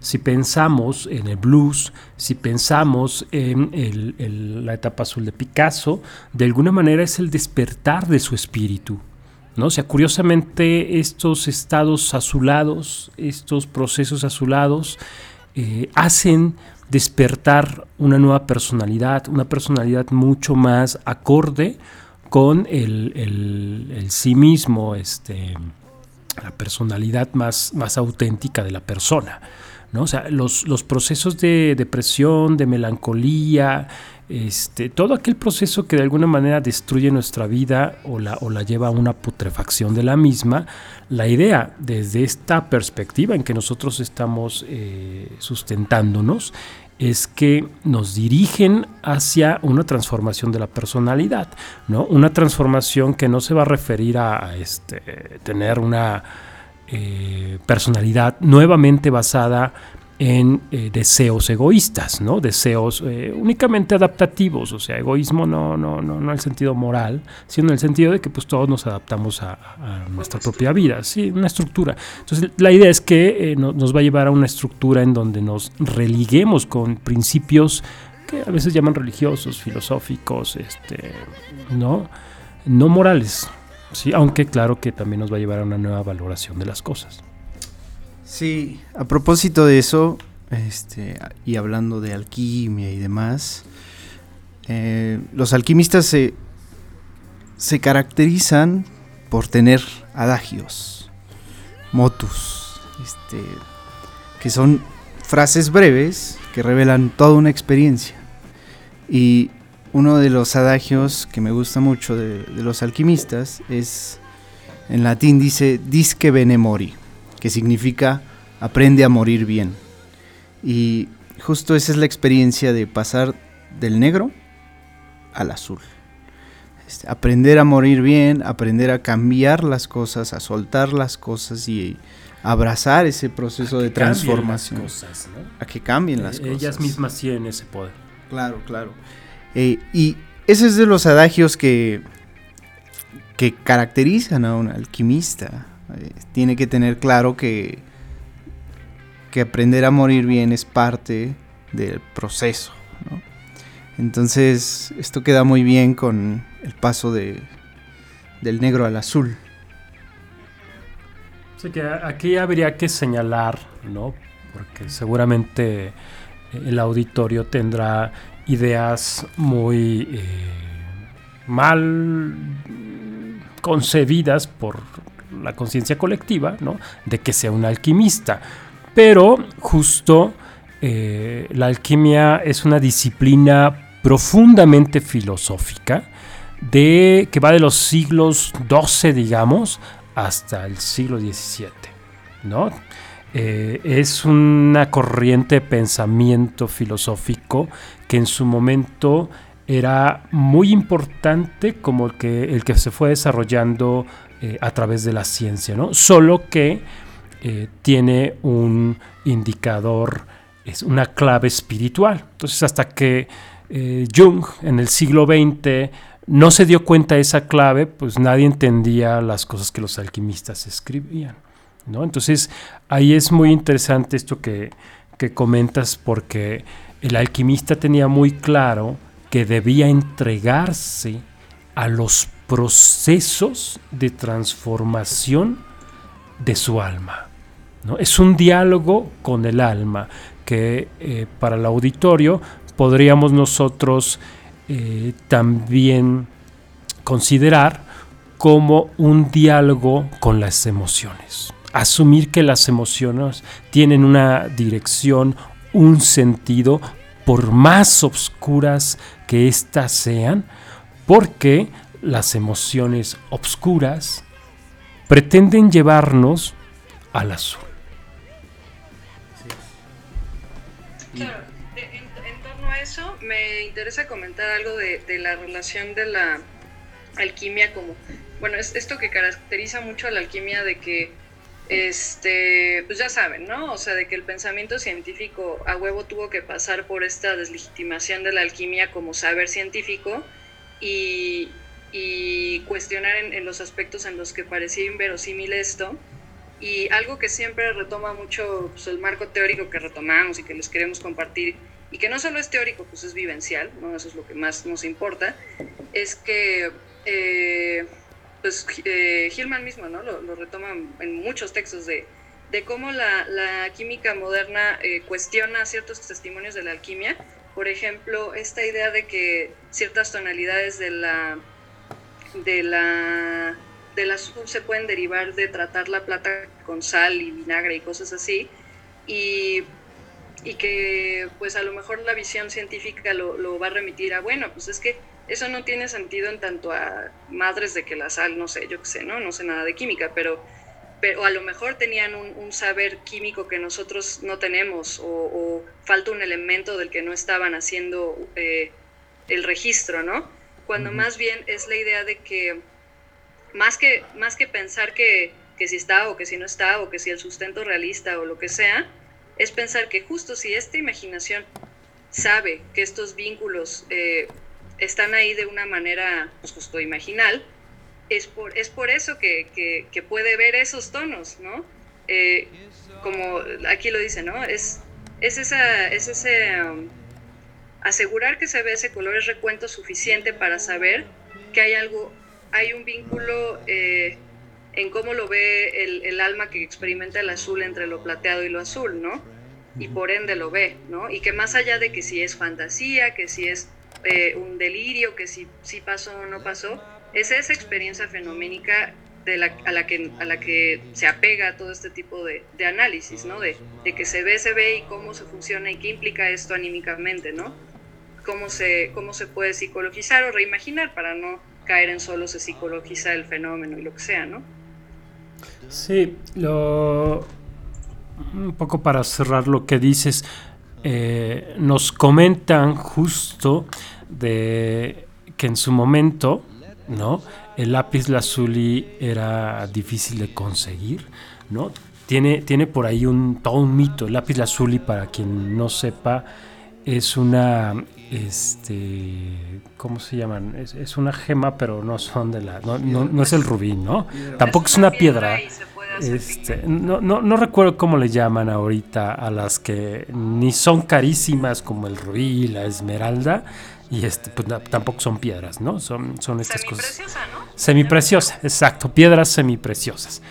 Si pensamos en el blues, si pensamos en la etapa azul de Picasso, de alguna manera es el despertar de su espíritu. ¿no? O sea, curiosamente estos estados azulados, estos procesos azulados, eh, hacen despertar una nueva personalidad, una personalidad mucho más acorde con el, el- el sí mismo, este, la personalidad más, más auténtica de la persona. ¿No? O sea, los, los procesos de depresión, de melancolía, este, todo aquel proceso que de alguna manera destruye nuestra vida o la, o la lleva a una putrefacción de la misma, la idea desde esta perspectiva en que nosotros estamos eh, sustentándonos es que nos dirigen hacia una transformación de la personalidad, ¿no? Una transformación que no se va a referir a, a, este, tener una eh, personalidad nuevamente basada en eh, deseos egoístas, ¿no? Deseos eh, únicamente adaptativos, o sea, egoísmo no, no, no, no en el sentido moral, sino en el sentido de que pues todos nos adaptamos a, nuestra propia vida, sí, una estructura. Entonces la idea es que eh, no- nos va a llevar a una estructura en donde nos religuemos con principios que a veces llaman religiosos, filosóficos, este, ¿no? No morales, sí, aunque claro que también nos va a llevar a una nueva valoración de las cosas. Sí, a propósito de eso, este, y hablando de alquimia y demás, eh, los alquimistas se, se caracterizan por tener adagios, motus, este, que son frases breves que revelan toda una experiencia. Y uno de los adagios que me gusta mucho de, de los alquimistas es, en latín dice, disque bene mori que significa aprende a morir bien. Y justo esa es la experiencia de pasar del negro al azul. Este, aprender a morir bien, aprender a cambiar las cosas, a soltar las cosas y abrazar ese proceso de transformación. Cosas, ¿no? A que cambien las Eh, cosas. Ellas mismas tienen ese poder. Claro, claro. Eh, y ese es de los adagios que, que caracterizan a un alquimista. Eh, tiene que tener claro que, que aprender a morir bien es parte del proceso. Entonces, esto queda muy bien con el paso de, del negro al azul. Que aquí habría que señalar, ¿no? Porque seguramente el auditorio tendrá ideas muy eh, mal concebidas por la conciencia colectiva, ¿no? De que sea un alquimista. Pero justo eh, la alquimia es una disciplina profundamente filosófica de que va de los siglos XII, digamos, hasta el siglo XVII, ¿no? Eh, es una corriente de pensamiento filosófico que en su momento era muy importante como el que, el que se fue desarrollando eh, a través de la ciencia, ¿no? Solo que eh, tiene un indicador, es una clave espiritual. Entonces, hasta que eh, Jung en el siglo XX no se dio cuenta de esa clave, pues nadie entendía las cosas que los alquimistas escribían. ¿no? Entonces, ahí es muy interesante esto que, que comentas, porque el alquimista tenía muy claro que debía entregarse a los procesos de transformación de su alma. ¿no? Es un diálogo con el alma que eh, para el auditorio podríamos nosotros eh, también considerar como un diálogo con las emociones. Asumir que las emociones tienen una dirección, un sentido, por más obscuras que éstas sean, porque las emociones obscuras pretenden llevarnos al azul. Claro, en, en torno a eso me interesa comentar algo de, de la relación de la alquimia como, bueno, es esto que caracteriza mucho a la alquimia de que, este, pues ya saben, ¿no? O sea, de que el pensamiento científico a huevo tuvo que pasar por esta deslegitimación de la alquimia como saber científico y, y cuestionar en, en los aspectos en los que parecía inverosímil esto. Y algo que siempre retoma mucho pues, el marco teórico que retomamos y que les queremos compartir, y que no solo es teórico, pues es vivencial, ¿no? eso es lo que más nos importa, es que eh, pues, eh, mismo ¿no? lo, lo retoma en muchos textos de, de cómo la, la química moderna eh, cuestiona ciertos testimonios de la alquimia. Por ejemplo, esta idea de que ciertas tonalidades de la, de la del azul se pueden derivar de tratar la plata con sal y vinagre y cosas así. Y, y que pues a lo mejor la visión científica lo, lo, va a remitir a, bueno, pues es que eso no tiene sentido en tanto a madres de que la sal, no sé, yo qué sé, ¿no? No sé nada de química, pero, pero a lo mejor tenían un, un saber químico que nosotros no tenemos o, o, falta un elemento del que no estaban haciendo eh, el registro, ¿no? Cuando más bien es la idea de que más que, más que pensar que, que, si está o que si no está o que si el sustento realista o lo que sea, es pensar que justo si esta imaginación sabe que estos vínculos eh, están ahí de una manera pues, justo imaginal, es por, es por eso que, que, que puede ver esos tonos, ¿no? Eh, como aquí lo dice, ¿no? Es, es, esa, es ese um, asegurar que se ve ese color es recuento suficiente para saber que hay algo hay un vínculo eh, en cómo lo ve el, el, alma que experimenta el azul entre lo plateado y lo azul, ¿no? Y por ende lo ve, ¿no? Y que más allá de que si es fantasía, que si es eh, un delirio, que si, si pasó o no pasó, es esa experiencia fenoménica a, la que, se apega todo este tipo de, análisis, ¿no? De, que se ve, se ve y cómo se funciona y qué implica esto anímicamente, ¿no? Cómo se, cómo se puede psicologizar o reimaginar para no caer en solo se psicologiza el fenómeno y lo que sea. Sí, lo, un poco para cerrar lo que dices, eh, nos comentan justo de que en su momento, ¿no? El lápiz lazuli era difícil de conseguir, ¿no? Tiene, tiene por ahí un, todo un mito. El lápiz lazuli, para quien no sepa, es una este cómo se llaman es, es, una gema pero no son de la no, no, no es el rubí no tampoco es una piedra este, no, no, no recuerdo cómo le llaman ahorita a las que ni son carísimas como el rubí la esmeralda y este pues no, tampoco son piedras no son son estas cosas. ¿no? semipreciosa exacto piedras semipreciosas.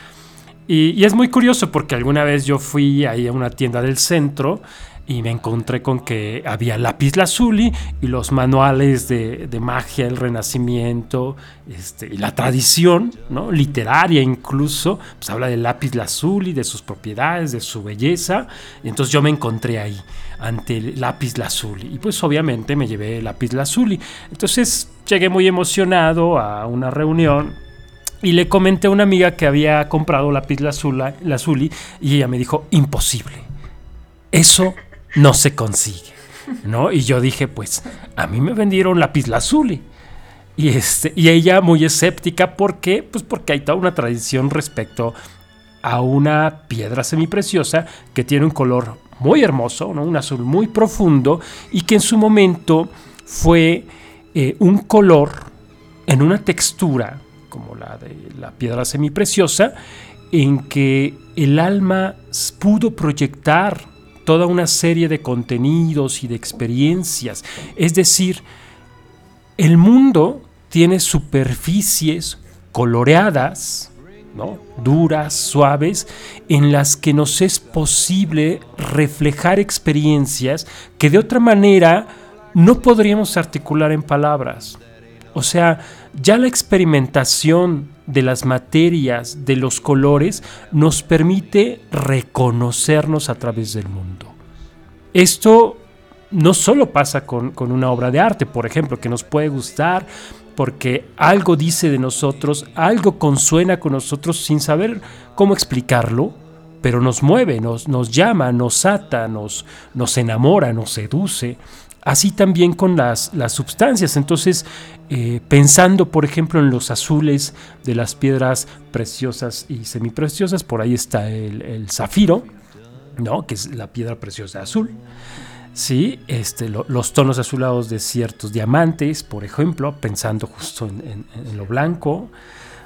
Y, y es muy curioso porque alguna vez yo fui ahí a una tienda del centro y me encontré con que había lápiz lazuli y los manuales de, de magia, el renacimiento este, y la tradición ¿no? literaria incluso, pues habla del lápiz lazuli, de sus propiedades, de su belleza. Entonces yo me encontré ahí ante el lápiz lazuli y pues obviamente me llevé el lápiz lazuli. Entonces llegué muy emocionado a una reunión y le comenté a una amiga que había comprado lápiz lazuli y ella me dijo, imposible. Eso no se consigue. ¿no? Y yo dije, pues a mí me vendieron lapislázuli. Y, este, y ella muy escéptica, ¿por qué? Pues porque hay toda una tradición respecto a una piedra semipreciosa que tiene un color muy hermoso, ¿no? un azul muy profundo y que en su momento fue eh, un color en una textura como la de la piedra semipreciosa en que el alma pudo proyectar toda una serie de contenidos y de experiencias. Es decir, el mundo tiene superficies coloreadas, ¿no? duras, suaves, en las que nos es posible reflejar experiencias que de otra manera no podríamos articular en palabras. O sea, ya la experimentación de las materias, de los colores, nos permite reconocernos a través del mundo. Esto no solo pasa con, con una obra de arte, por ejemplo, que nos puede gustar porque algo dice de nosotros, algo consuena con nosotros sin saber cómo explicarlo, pero nos mueve, nos, nos llama, nos ata, nos, nos enamora, nos seduce. Así también con las, las sustancias. Entonces, eh, pensando, por ejemplo, en los azules de las piedras preciosas y semipreciosas, por ahí está el, el zafiro, ¿no? que es la piedra preciosa azul. Sí, este, lo- los tonos azulados de ciertos diamantes, por ejemplo, pensando justo en, en- lo blanco.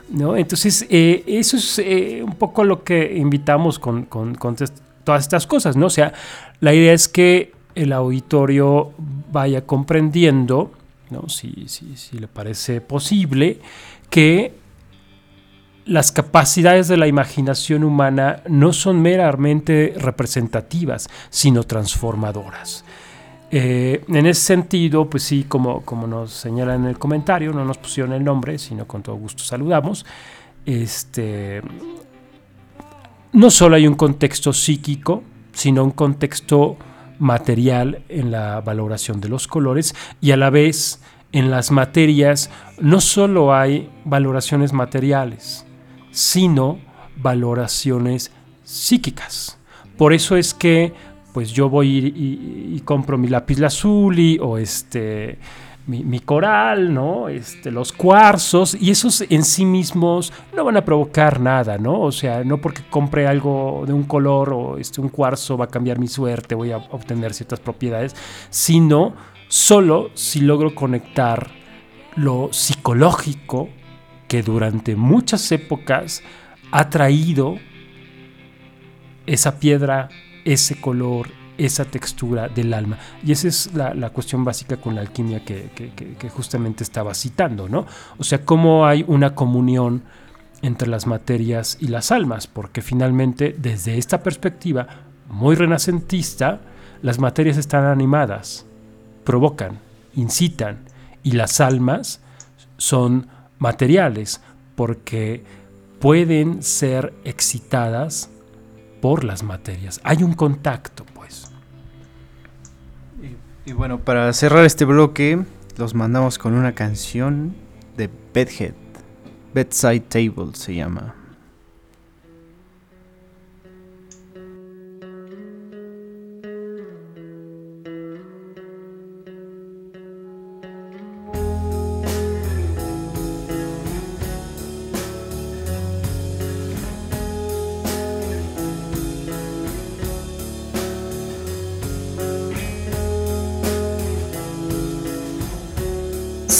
¿no? Entonces, eh, eso es eh, un poco lo que invitamos con, con- con todas estas cosas, ¿no? O sea, la idea es que el auditorio vaya comprendiendo, ¿no? si, si, si le parece posible, que las capacidades de la imaginación humana no son meramente representativas, sino transformadoras. Eh, en ese sentido, pues sí, como, como nos señala en el comentario, no nos pusieron el nombre, sino con todo gusto saludamos. Este, no solo hay un contexto psíquico, sino un contexto material en la valoración de los colores y a la vez en las materias no solo hay valoraciones materiales, sino valoraciones psíquicas. Por eso es que pues yo voy y, y- compro mi lápiz lazuli o este mi, coral, ¿no? Este, los cuarzos, y esos en sí mismos no van a provocar nada, ¿no? O sea, no porque compre algo de un color o este, un cuarzo va a cambiar mi suerte, voy a obtener ciertas propiedades, sino solo si logro conectar lo psicológico que durante muchas épocas ha traído esa piedra, ese color, esa textura del alma. Y esa es la, la cuestión básica con la alquimia que, que- justamente estaba citando, ¿no? O sea, cómo hay una comunión entre las materias y las almas, porque finalmente desde esta perspectiva muy renacentista, las materias están animadas, provocan, incitan, y las almas son materiales, porque pueden ser excitadas por las materias. Hay un contacto. Y bueno, para cerrar este bloque, los mandamos con una canción de Bedhead. Bedside Table se llama.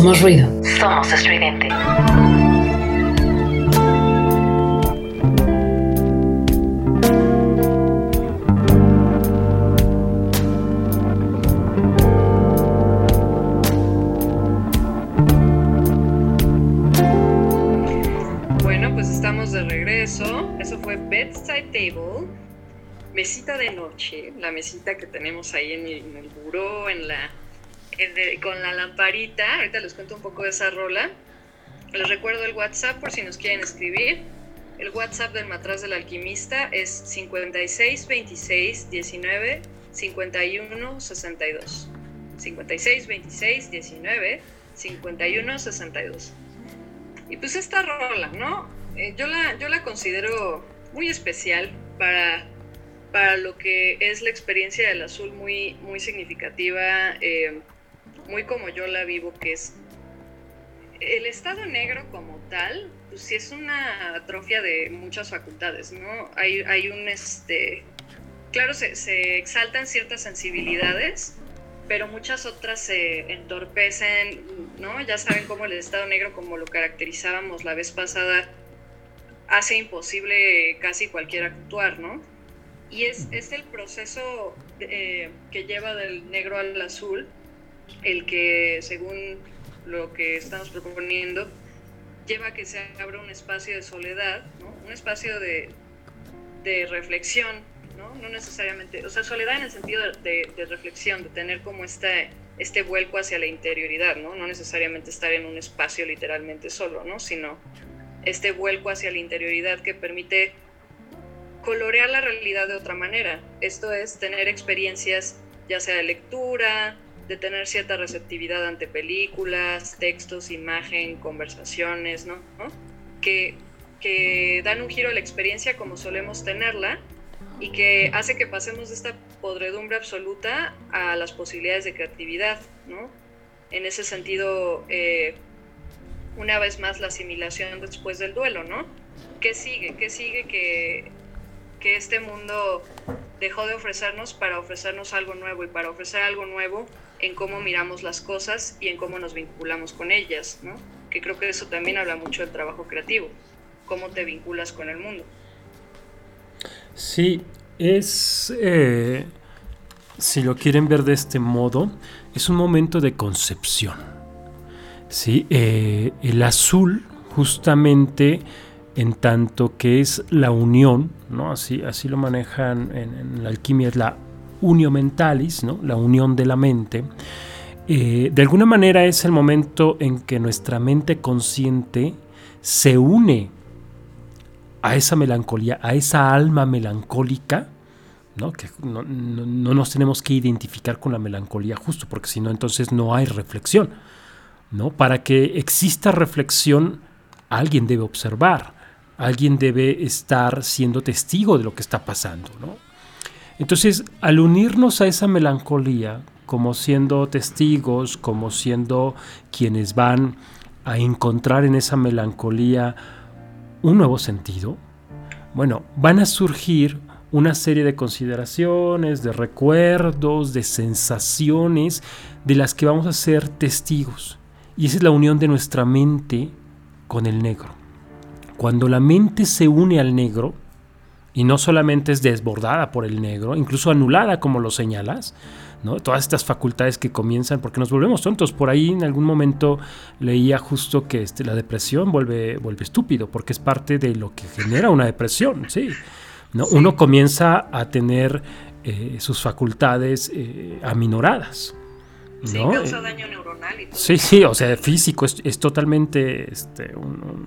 Somos ruido. Somos estridente. Bueno, pues estamos de regreso. Eso fue Bedside Table, mesita de noche, la mesita que tenemos ahí en el, en el buró, en la, el- con la lamparita. Ahorita les cuento un poco de esa rola. Les recuerdo el WhatsApp por si nos quieren escribir. El WhatsApp del matraz del alquimista es 56 26 19 51 62. 56 26 19 51 62. Y pues esta rola, ¿no? Eh, yo, la, yo la considero muy especial para, para lo que es la experiencia del azul, muy, muy significativa, eh, muy como yo la vivo, que es el estado negro como tal, pues sí es una atrofia de muchas facultades, ¿no? Hay, hay un, este, claro, se, exaltan ciertas sensibilidades, pero muchas otras se entorpecen, ¿no? Ya saben cómo el estado negro, como lo caracterizábamos la vez pasada, hace imposible casi cualquier actuar, ¿no? Y es, es el proceso eh, que lleva del negro al azul, el que, según lo que estamos proponiendo, lleva a que se abra un espacio de soledad. Un espacio de, reflexión, ¿no? Necesariamente, o sea, soledad en el sentido de, reflexión, de tener como este, este vuelco hacia la interioridad, ¿no? No necesariamente estar en un espacio literalmente solo, ¿no? Sino este vuelco hacia la interioridad que permite colorear la realidad de otra manera. Esto es tener experiencias ya sea de lectura, de tener cierta receptividad ante películas, textos, imagen, conversaciones, ¿no? ¿No? Que, que dan un giro a la experiencia como solemos tenerla y que hace que pasemos de esta podredumbre absoluta a las posibilidades de creatividad, ¿no? En ese sentido, eh, una vez más la asimilación después del duelo, ¿no? ¿Qué sigue? ¿Qué sigue que, que este mundo dejó de ofrecernos para ofrecernos algo nuevo y para ofrecer algo nuevo en cómo miramos las cosas y en cómo nos vinculamos con ellas, ¿no? Que creo que eso también habla mucho del trabajo creativo, cómo te vinculas con el mundo. Sí, es, eh, si lo quieren ver de este modo, es un momento de concepción. ¿sí? Eh, el azul, justamente, en tanto que es la unión, ¿no? así, así lo manejan en, en la alquimia, es la unio mentalis, ¿no? la unión de la mente. Eh, de alguna manera es el momento en que nuestra mente consciente se une a esa melancolía, a esa alma melancólica, ¿no? que no, no- no nos tenemos que identificar con la melancolía justo, porque si no, entonces no hay reflexión. ¿no? Para que exista reflexión, alguien debe observar, alguien debe estar siendo testigo de lo que está pasando. ¿no? Entonces, al unirnos a esa melancolía, como siendo testigos, como siendo quienes van a encontrar en esa melancolía un nuevo sentido, bueno, van a surgir una serie de consideraciones, de recuerdos, de sensaciones de las que vamos a ser testigos. Y esa es la unión de nuestra mente con el negro. Cuando la mente se une al negro, y no solamente es desbordada por el negro, incluso anulada como lo señalas, ¿no? todas estas facultades que comienzan, porque nos volvemos tontos. Por ahí en algún momento leía justo que este, la depresión vuelve, vuelve estúpido, porque es parte de lo que genera una depresión, ¿sí? ¿no? Uno comienza a tener eh, sus facultades eh, aminoradas. Sí, causa Eh, daño neuronal y todo. Sí, sí, o sea, físico, es, es totalmente este, un, un-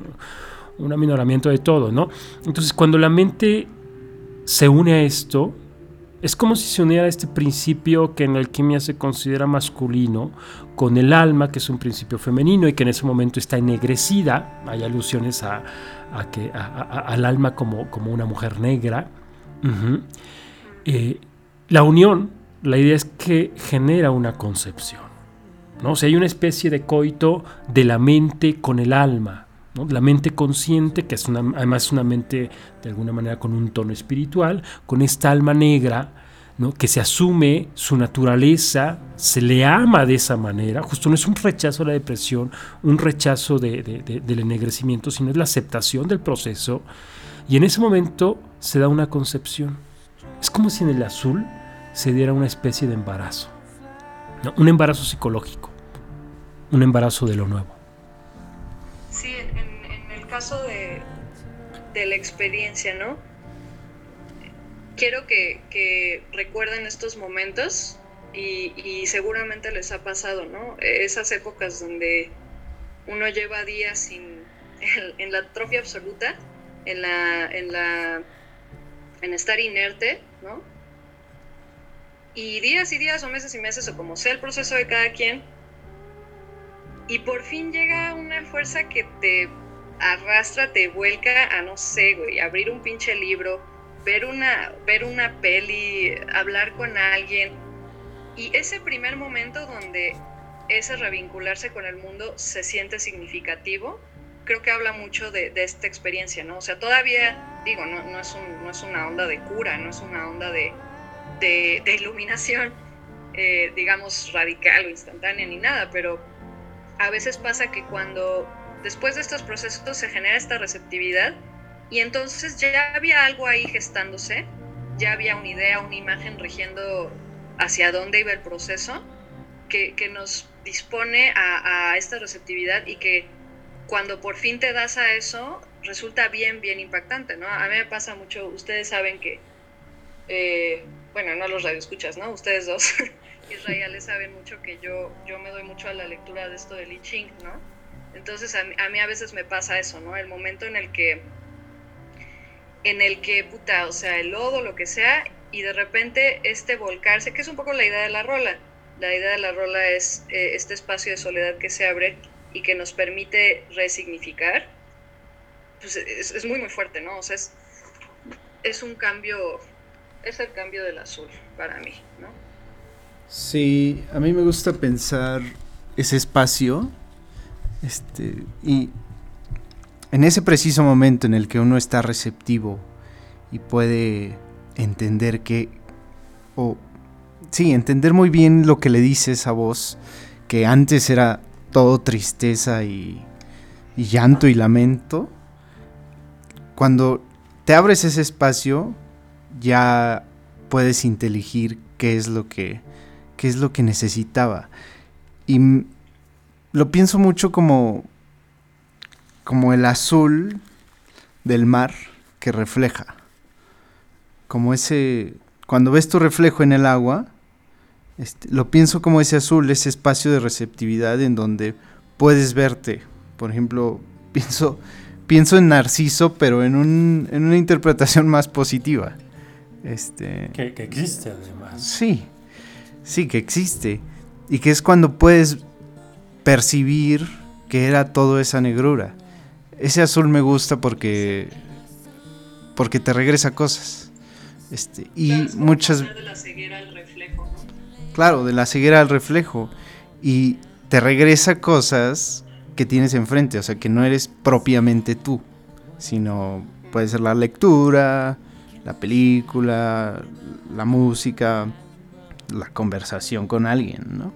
un aminoramiento de todo, ¿no? Entonces, cuando la mente se une a esto, es como si se uniera este principio que en la alquimia se considera masculino, con el alma, que es un principio femenino y que en ese momento está ennegrecida. Hay alusiones a, que, al alma como, como una mujer negra. Eh, la unión, la idea es que genera una concepción. ¿no? O sea, hay una especie de coito de la mente con el alma. ¿No? La mente consciente, que es una, además es una mente de alguna manera con un tono espiritual, con esta alma negra, que se asume su naturaleza, se le ama de esa manera. Justo no es un rechazo a la depresión, un rechazo de- de- de- del ennegrecimiento, sino es la aceptación del proceso. Y en ese momento se da una concepción. Es como si en el azul se diera una especie de embarazo. Un embarazo psicológico. Un embarazo de lo nuevo. Sí, caso de, de la experiencia, ¿no? Quiero que, que recuerden estos momentos y, y seguramente les ha pasado, ¿no? Esas épocas donde uno lleva días sin, en, en la atrofia absoluta, en la, en la, en estar inerte, ¿no? Y días y días o meses y meses o como sea el proceso de cada quien, y por fin llega una fuerza que te arrastra, te vuelca a, no sé, güey, abrir un pinche libro, ver una, ver una peli, hablar con alguien. Y ese primer momento donde ese revincularse con el mundo se siente significativo, creo que habla mucho de, de esta experiencia, ¿no? O sea, todavía, digo, no, no, es, un- no es una onda de cura, no es una onda de, de, de iluminación, eh, digamos, radical o instantánea ni nada, pero a veces pasa que cuando después de estos procesos se genera esta receptividad y entonces ya había algo ahí gestándose, ya había una idea, una imagen rigiendo hacia dónde iba el proceso, que, que nos dispone a, esta receptividad y que cuando por fin te das a eso, resulta bien, bien impactante, ¿no? A mí me pasa mucho, ustedes saben que, eh, bueno, no los radioescuchas, ¿no? Ustedes dos, israelíes saben mucho que yo, yo me doy mucho a la lectura de esto del I Ching, ¿no? Entonces a mí, a mí a veces me pasa eso, ¿no? El momento en el que, en el que, puta, o sea, el lodo, lo que sea, y de repente este volcarse, que es un poco la idea de la rola, la idea de la rola es eh, este espacio de soledad que se abre y que nos permite resignificar, pues es, es muy muy fuerte, ¿no? O sea, es, es un cambio, es el cambio del azul para mí, ¿no? Sí, a mí me gusta pensar ese espacio, este, y en ese preciso momento en el que uno está receptivo y puede entender que, o sí, entender muy bien lo que le dice esa voz, que antes era todo tristeza y, y llanto y lamento, cuando te abres ese espacio, ya puedes inteligir qué es lo que, qué es lo que necesitaba. Y lo pienso mucho como, como el azul del mar que refleja. Como ese, cuando ves tu reflejo en el agua, este, lo pienso como ese azul, ese espacio de receptividad en donde puedes verte. Por ejemplo, pienso, pienso en Narciso, pero en, un, en una interpretación más positiva. Este, Que, que existe además. Sí, sí, que existe. Y que es cuando puedes percibir que era todo esa negrura. Ese azul me gusta porque. porque te regresa cosas. Este, y Claro, es muchas. de la ceguera al reflejo, ¿no? Claro, de la ceguera al reflejo. Y te regresa cosas que tienes enfrente. O sea, que no eres propiamente tú. Sino puede ser la lectura, la película, la música, la conversación con alguien, ¿no?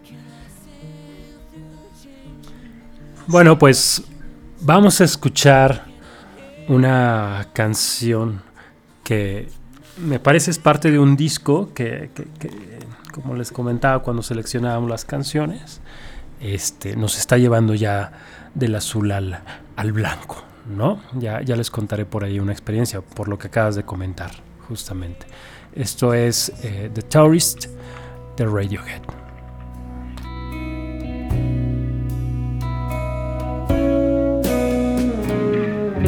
Bueno, pues vamos a escuchar una canción que me parece es parte de un disco que, como les comentaba cuando seleccionábamos las canciones, este, nos está llevando ya del azul al, al blanco, ¿no? Ya, ya les contaré por ahí una experiencia, por lo que acabas de comentar, justamente. Esto es eh, The Tourist de Radiohead.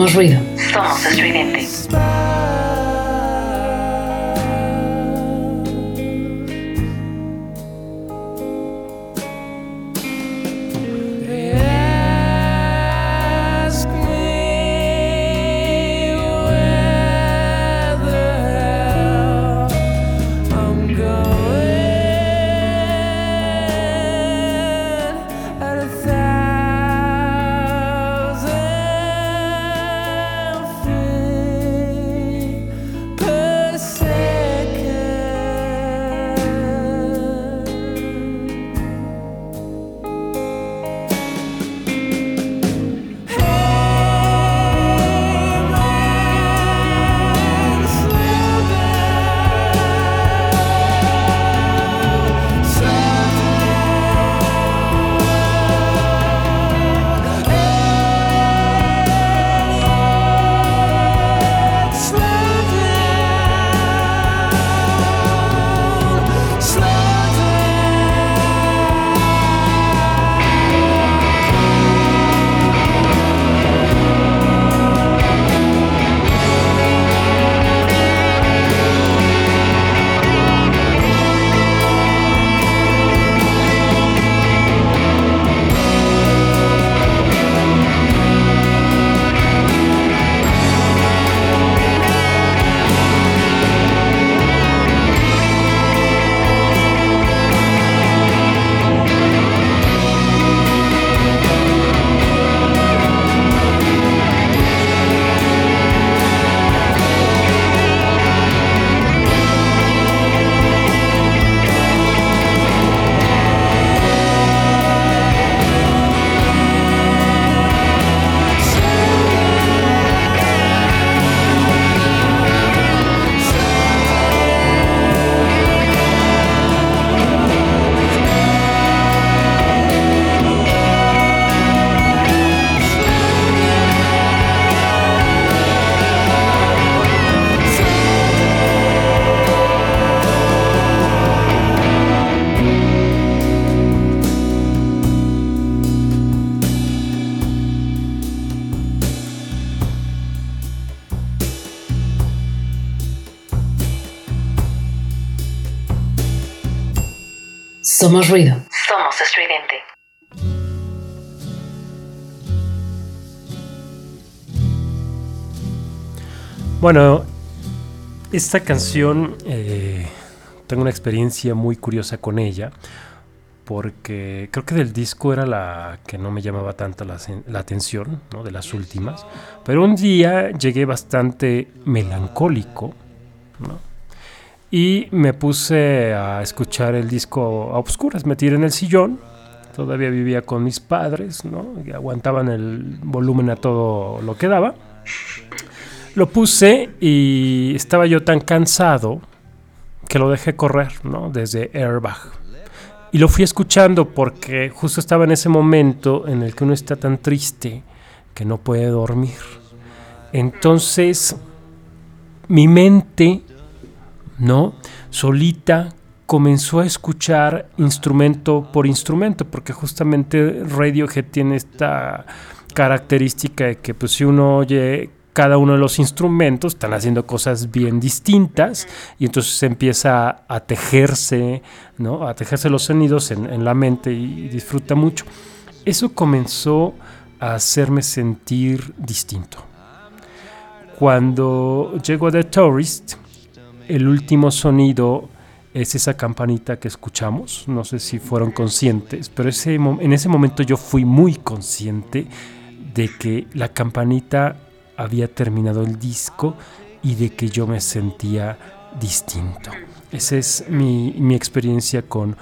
Somos ruido. Somos ruido. Somos estridente. Bueno, esta canción eh, tengo una experiencia muy curiosa con ella porque creo que del disco era la que no me llamaba tanto la, la atención, ¿no? de las últimas, pero un día llegué bastante melancólico ¿no? Y me puse a escuchar el disco a obscuras, me tiré en el sillón, todavía vivía con mis padres, ¿no? y aguantaban el volumen a todo lo que daba. Lo puse y estaba yo tan cansado que lo dejé correr, ¿no? Desde Airbag. Y lo fui escuchando porque justo estaba en ese momento en el que uno está tan triste que no puede dormir. Entonces, mi mente, ¿no? Solita comenzó a escuchar instrumento por instrumento, porque justamente Radiohead tiene esta característica de que pues si uno oye cada uno de los instrumentos están haciendo cosas bien distintas y entonces empieza a tejerse, ¿no? A tejerse los sonidos en, en la mente y disfruta mucho. Eso comenzó a hacerme sentir distinto. Cuando llego a The Tourist, el último sonido es esa campanita que escuchamos. No sé si fueron conscientes, pero ese, en ese momento yo fui muy consciente de que la campanita había terminado el disco y de que yo me sentía distinto. Esa es mi experiencia con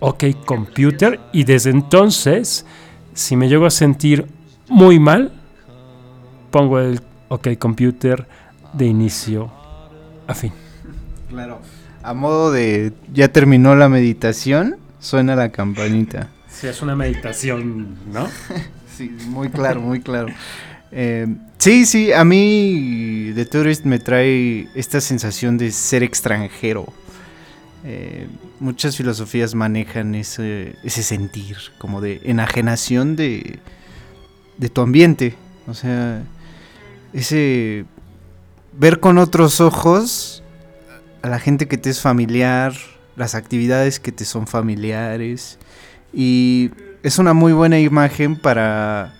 OK Computer y desde entonces, si me llego a sentir muy mal, pongo el OK Computer de inicio a fin. Claro. A modo de ya terminó la meditación, suena la campanita. Si es una meditación, ¿no? Sí, muy claro, muy claro. Eh, sí, sí, a mí The Tourist me trae esta sensación de ser extranjero. Eh, muchas filosofías manejan ese, ese sentir, como de enajenación de, de tu ambiente. O sea, ese ver con otros ojos a la gente que te es familiar, las actividades que te son familiares. Y es una muy buena imagen para.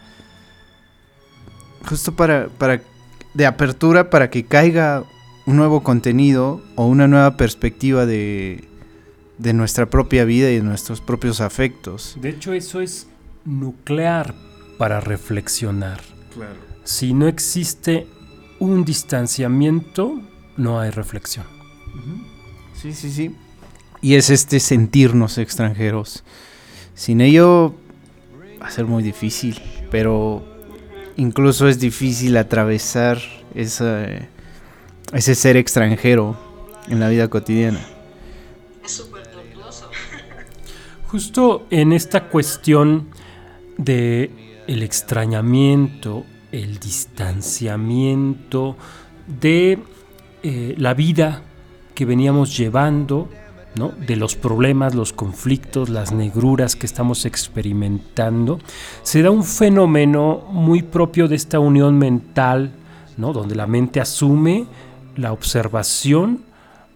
Justo para. para de apertura para que caiga un nuevo contenido o una nueva perspectiva de. de nuestra propia vida y de nuestros propios afectos. De hecho, eso es nuclear para reflexionar. Claro. Si no existe un distanciamiento, no hay reflexión. Sí, sí, sí. Y es este sentirnos extranjeros. Sin ello va a ser muy difícil, pero incluso es difícil atravesar esa, ese ser extranjero en la vida cotidiana. Es súper tortuoso. Justo en esta cuestión de el extrañamiento, el distanciamiento de eh, la vida que veníamos llevando, ¿no? de los problemas, los conflictos, las negruras que estamos experimentando, se da un fenómeno muy propio de esta unión mental, ¿no? donde la mente asume la observación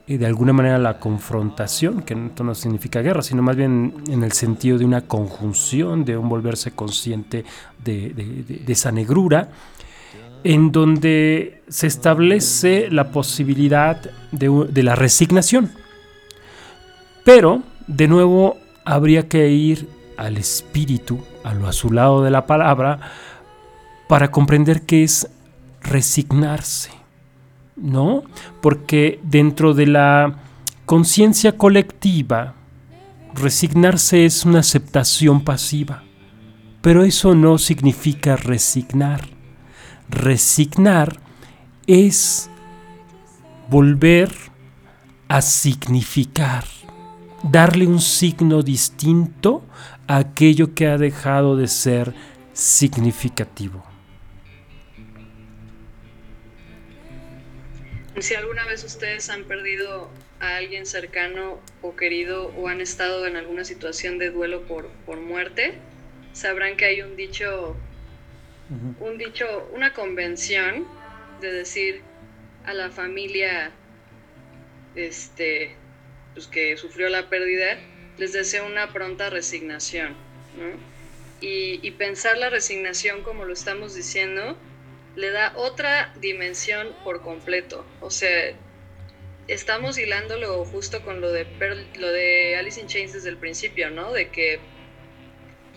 y de alguna manera la confrontación, que esto no significa guerra, sino más bien en el sentido de una conjunción, de un volverse consciente de, esa negrura, en donde se establece la posibilidad de, la resignación. Pero, de nuevo, habría que ir al espíritu, a lo azulado de la palabra, para comprender qué es resignarse. ¿no? Porque dentro de la conciencia colectiva, resignarse es una aceptación pasiva, pero eso no significa resignar. Resignar es volver a significar, darle un signo distinto a aquello que ha dejado de ser significativo. Si alguna vez ustedes han perdido a alguien cercano o querido o han estado en alguna situación de duelo por, por muerte, sabrán que hay un dicho, un dicho, una convención de decir a la familia este, pues, que sufrió la pérdida, les deseo una pronta resignación. Y, pensar la resignación, como lo estamos diciendo, le da otra dimensión por completo. O sea, estamos hilándolo justo con lo de, lo de Alice in Chains desde el principio, ¿no? De que,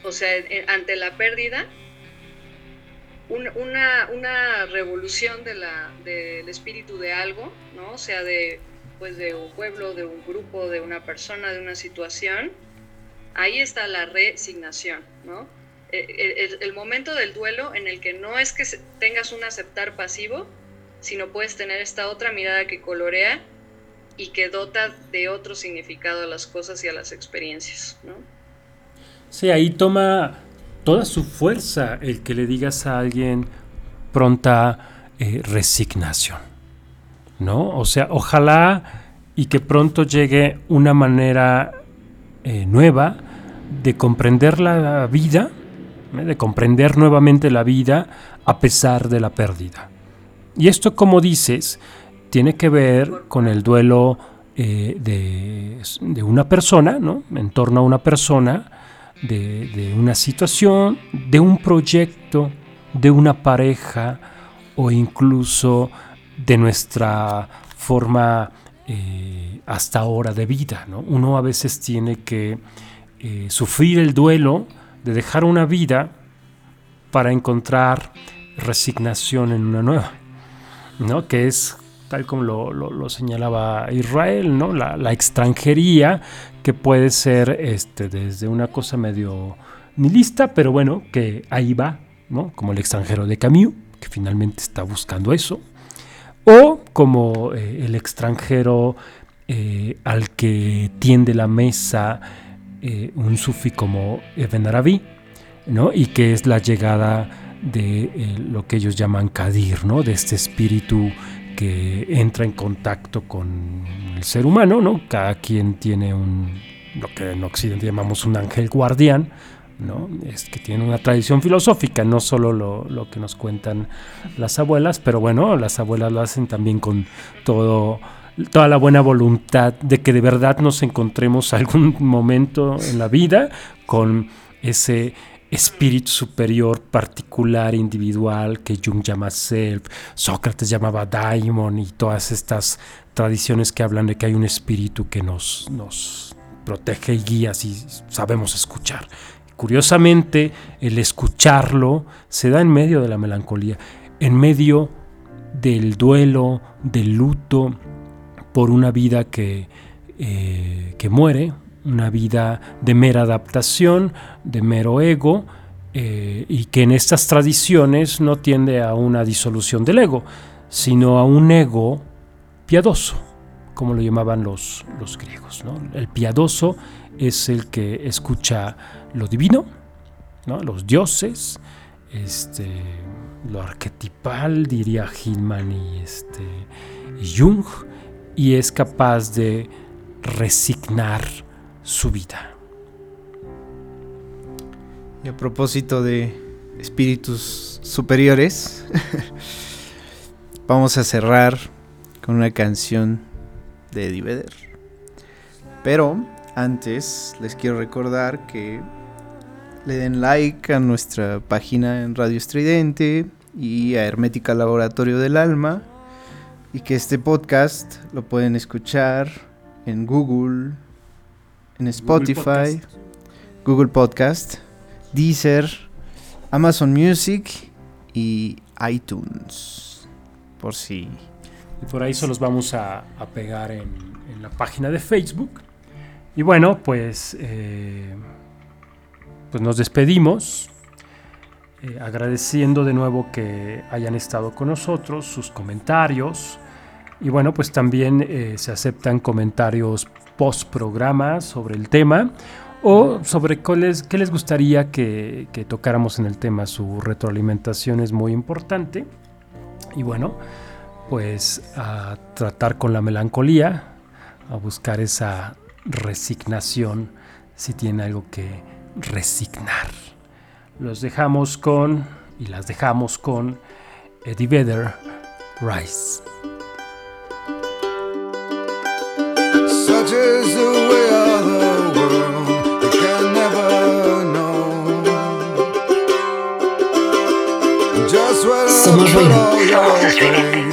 o sea, ante la pérdida, un- una, revolución de del espíritu de algo, ¿no? O sea, de, pues de un pueblo, de un grupo, de una persona, de una situación, ahí está la resignación, ¿no? Eh, El, el- momento del duelo en el que no es que tengas un aceptar pasivo, sino puedes tener esta otra mirada que colorea y que dota de otro significado a las cosas y a las experiencias. Sí, ahí toma toda su fuerza el que le digas a alguien pronta eh, resignación, ¿no? O sea, ojalá y que pronto llegue una manera eh, nueva de comprender la vida, ¿eh? de comprender nuevamente la vida a pesar de la pérdida. Y esto, como dices, tiene que ver con el duelo de, de una persona, ¿no? En torno a una persona, de, una situación, de un proyecto, de una pareja o incluso de nuestra forma eh, hasta ahora de vida. ¿no? Uno a veces tiene que eh, sufrir el duelo de dejar una vida para encontrar resignación en una nueva, ¿no? que es tal como lo, lo- señalaba Israel, ¿no? la, extranjería que puede ser este, desde una cosa medio nihilista, pero bueno, que ahí va, ¿no? como el extranjero de Camus, que finalmente está buscando eso, o como eh, el extranjero eh, al que tiende la mesa eh, un sufi como Ibn Arabi, ¿no? y que es la llegada de lo que ellos llaman Kadir, ¿no? de este espíritu que entra en contacto con el ser humano, ¿no? Cada quien tiene un, lo que en Occidente llamamos un ángel guardián, ¿no? Es que tiene una tradición filosófica, no solo lo, lo que nos cuentan las abuelas, pero bueno, las abuelas lo hacen también con todo toda la buena voluntad de que de verdad nos encontremos algún momento en la vida con ese espíritu superior particular, individual, que Jung llama self, Sócrates llamaba daimon y todas estas tradiciones que hablan de que hay un espíritu que nos, nos protege y guía si sabemos escuchar. Curiosamente, el escucharlo se da en medio de la melancolía, en medio del duelo, del luto por una vida que, eh, que muere, una vida de mera adaptación, de mero ego, eh, y que en estas tradiciones no tiende a una disolución del ego, sino a un ego piadoso, como lo llamaban los, griegos. El piadoso es el que escucha lo divino, ¿no? los dioses, este, lo arquetipal, diría Hillman y, este, y Jung, y es capaz de resignar su vida. Y a propósito de espíritus superiores, vamos a cerrar con una canción de Eddie Vedder. Pero antes les quiero recordar que le den like a nuestra página en Radio Estridente y a Hermética Laboratorio del Alma y que este podcast lo pueden escuchar en Google, en Spotify, Google Podcast, Deezer, Amazon Music y iTunes. Por si Y por ahí se los vamos a, a pegar en, en la página de Facebook. Y bueno, pues, eh, pues nos despedimos. eh, agradeciendo de nuevo que hayan estado con nosotros, sus comentarios. Y bueno, pues también eh, se aceptan comentarios post programa sobre el tema o sobre qué les, gustaría que, que tocáramos en el tema. Su retroalimentación es muy importante. Y bueno, pues a tratar con la melancolía, a buscar esa resignación si tiene algo que resignar. Los dejamos con, y las dejamos con Eddie Vedder, Rise. just the way of the world. You can never know. Just when I'm all your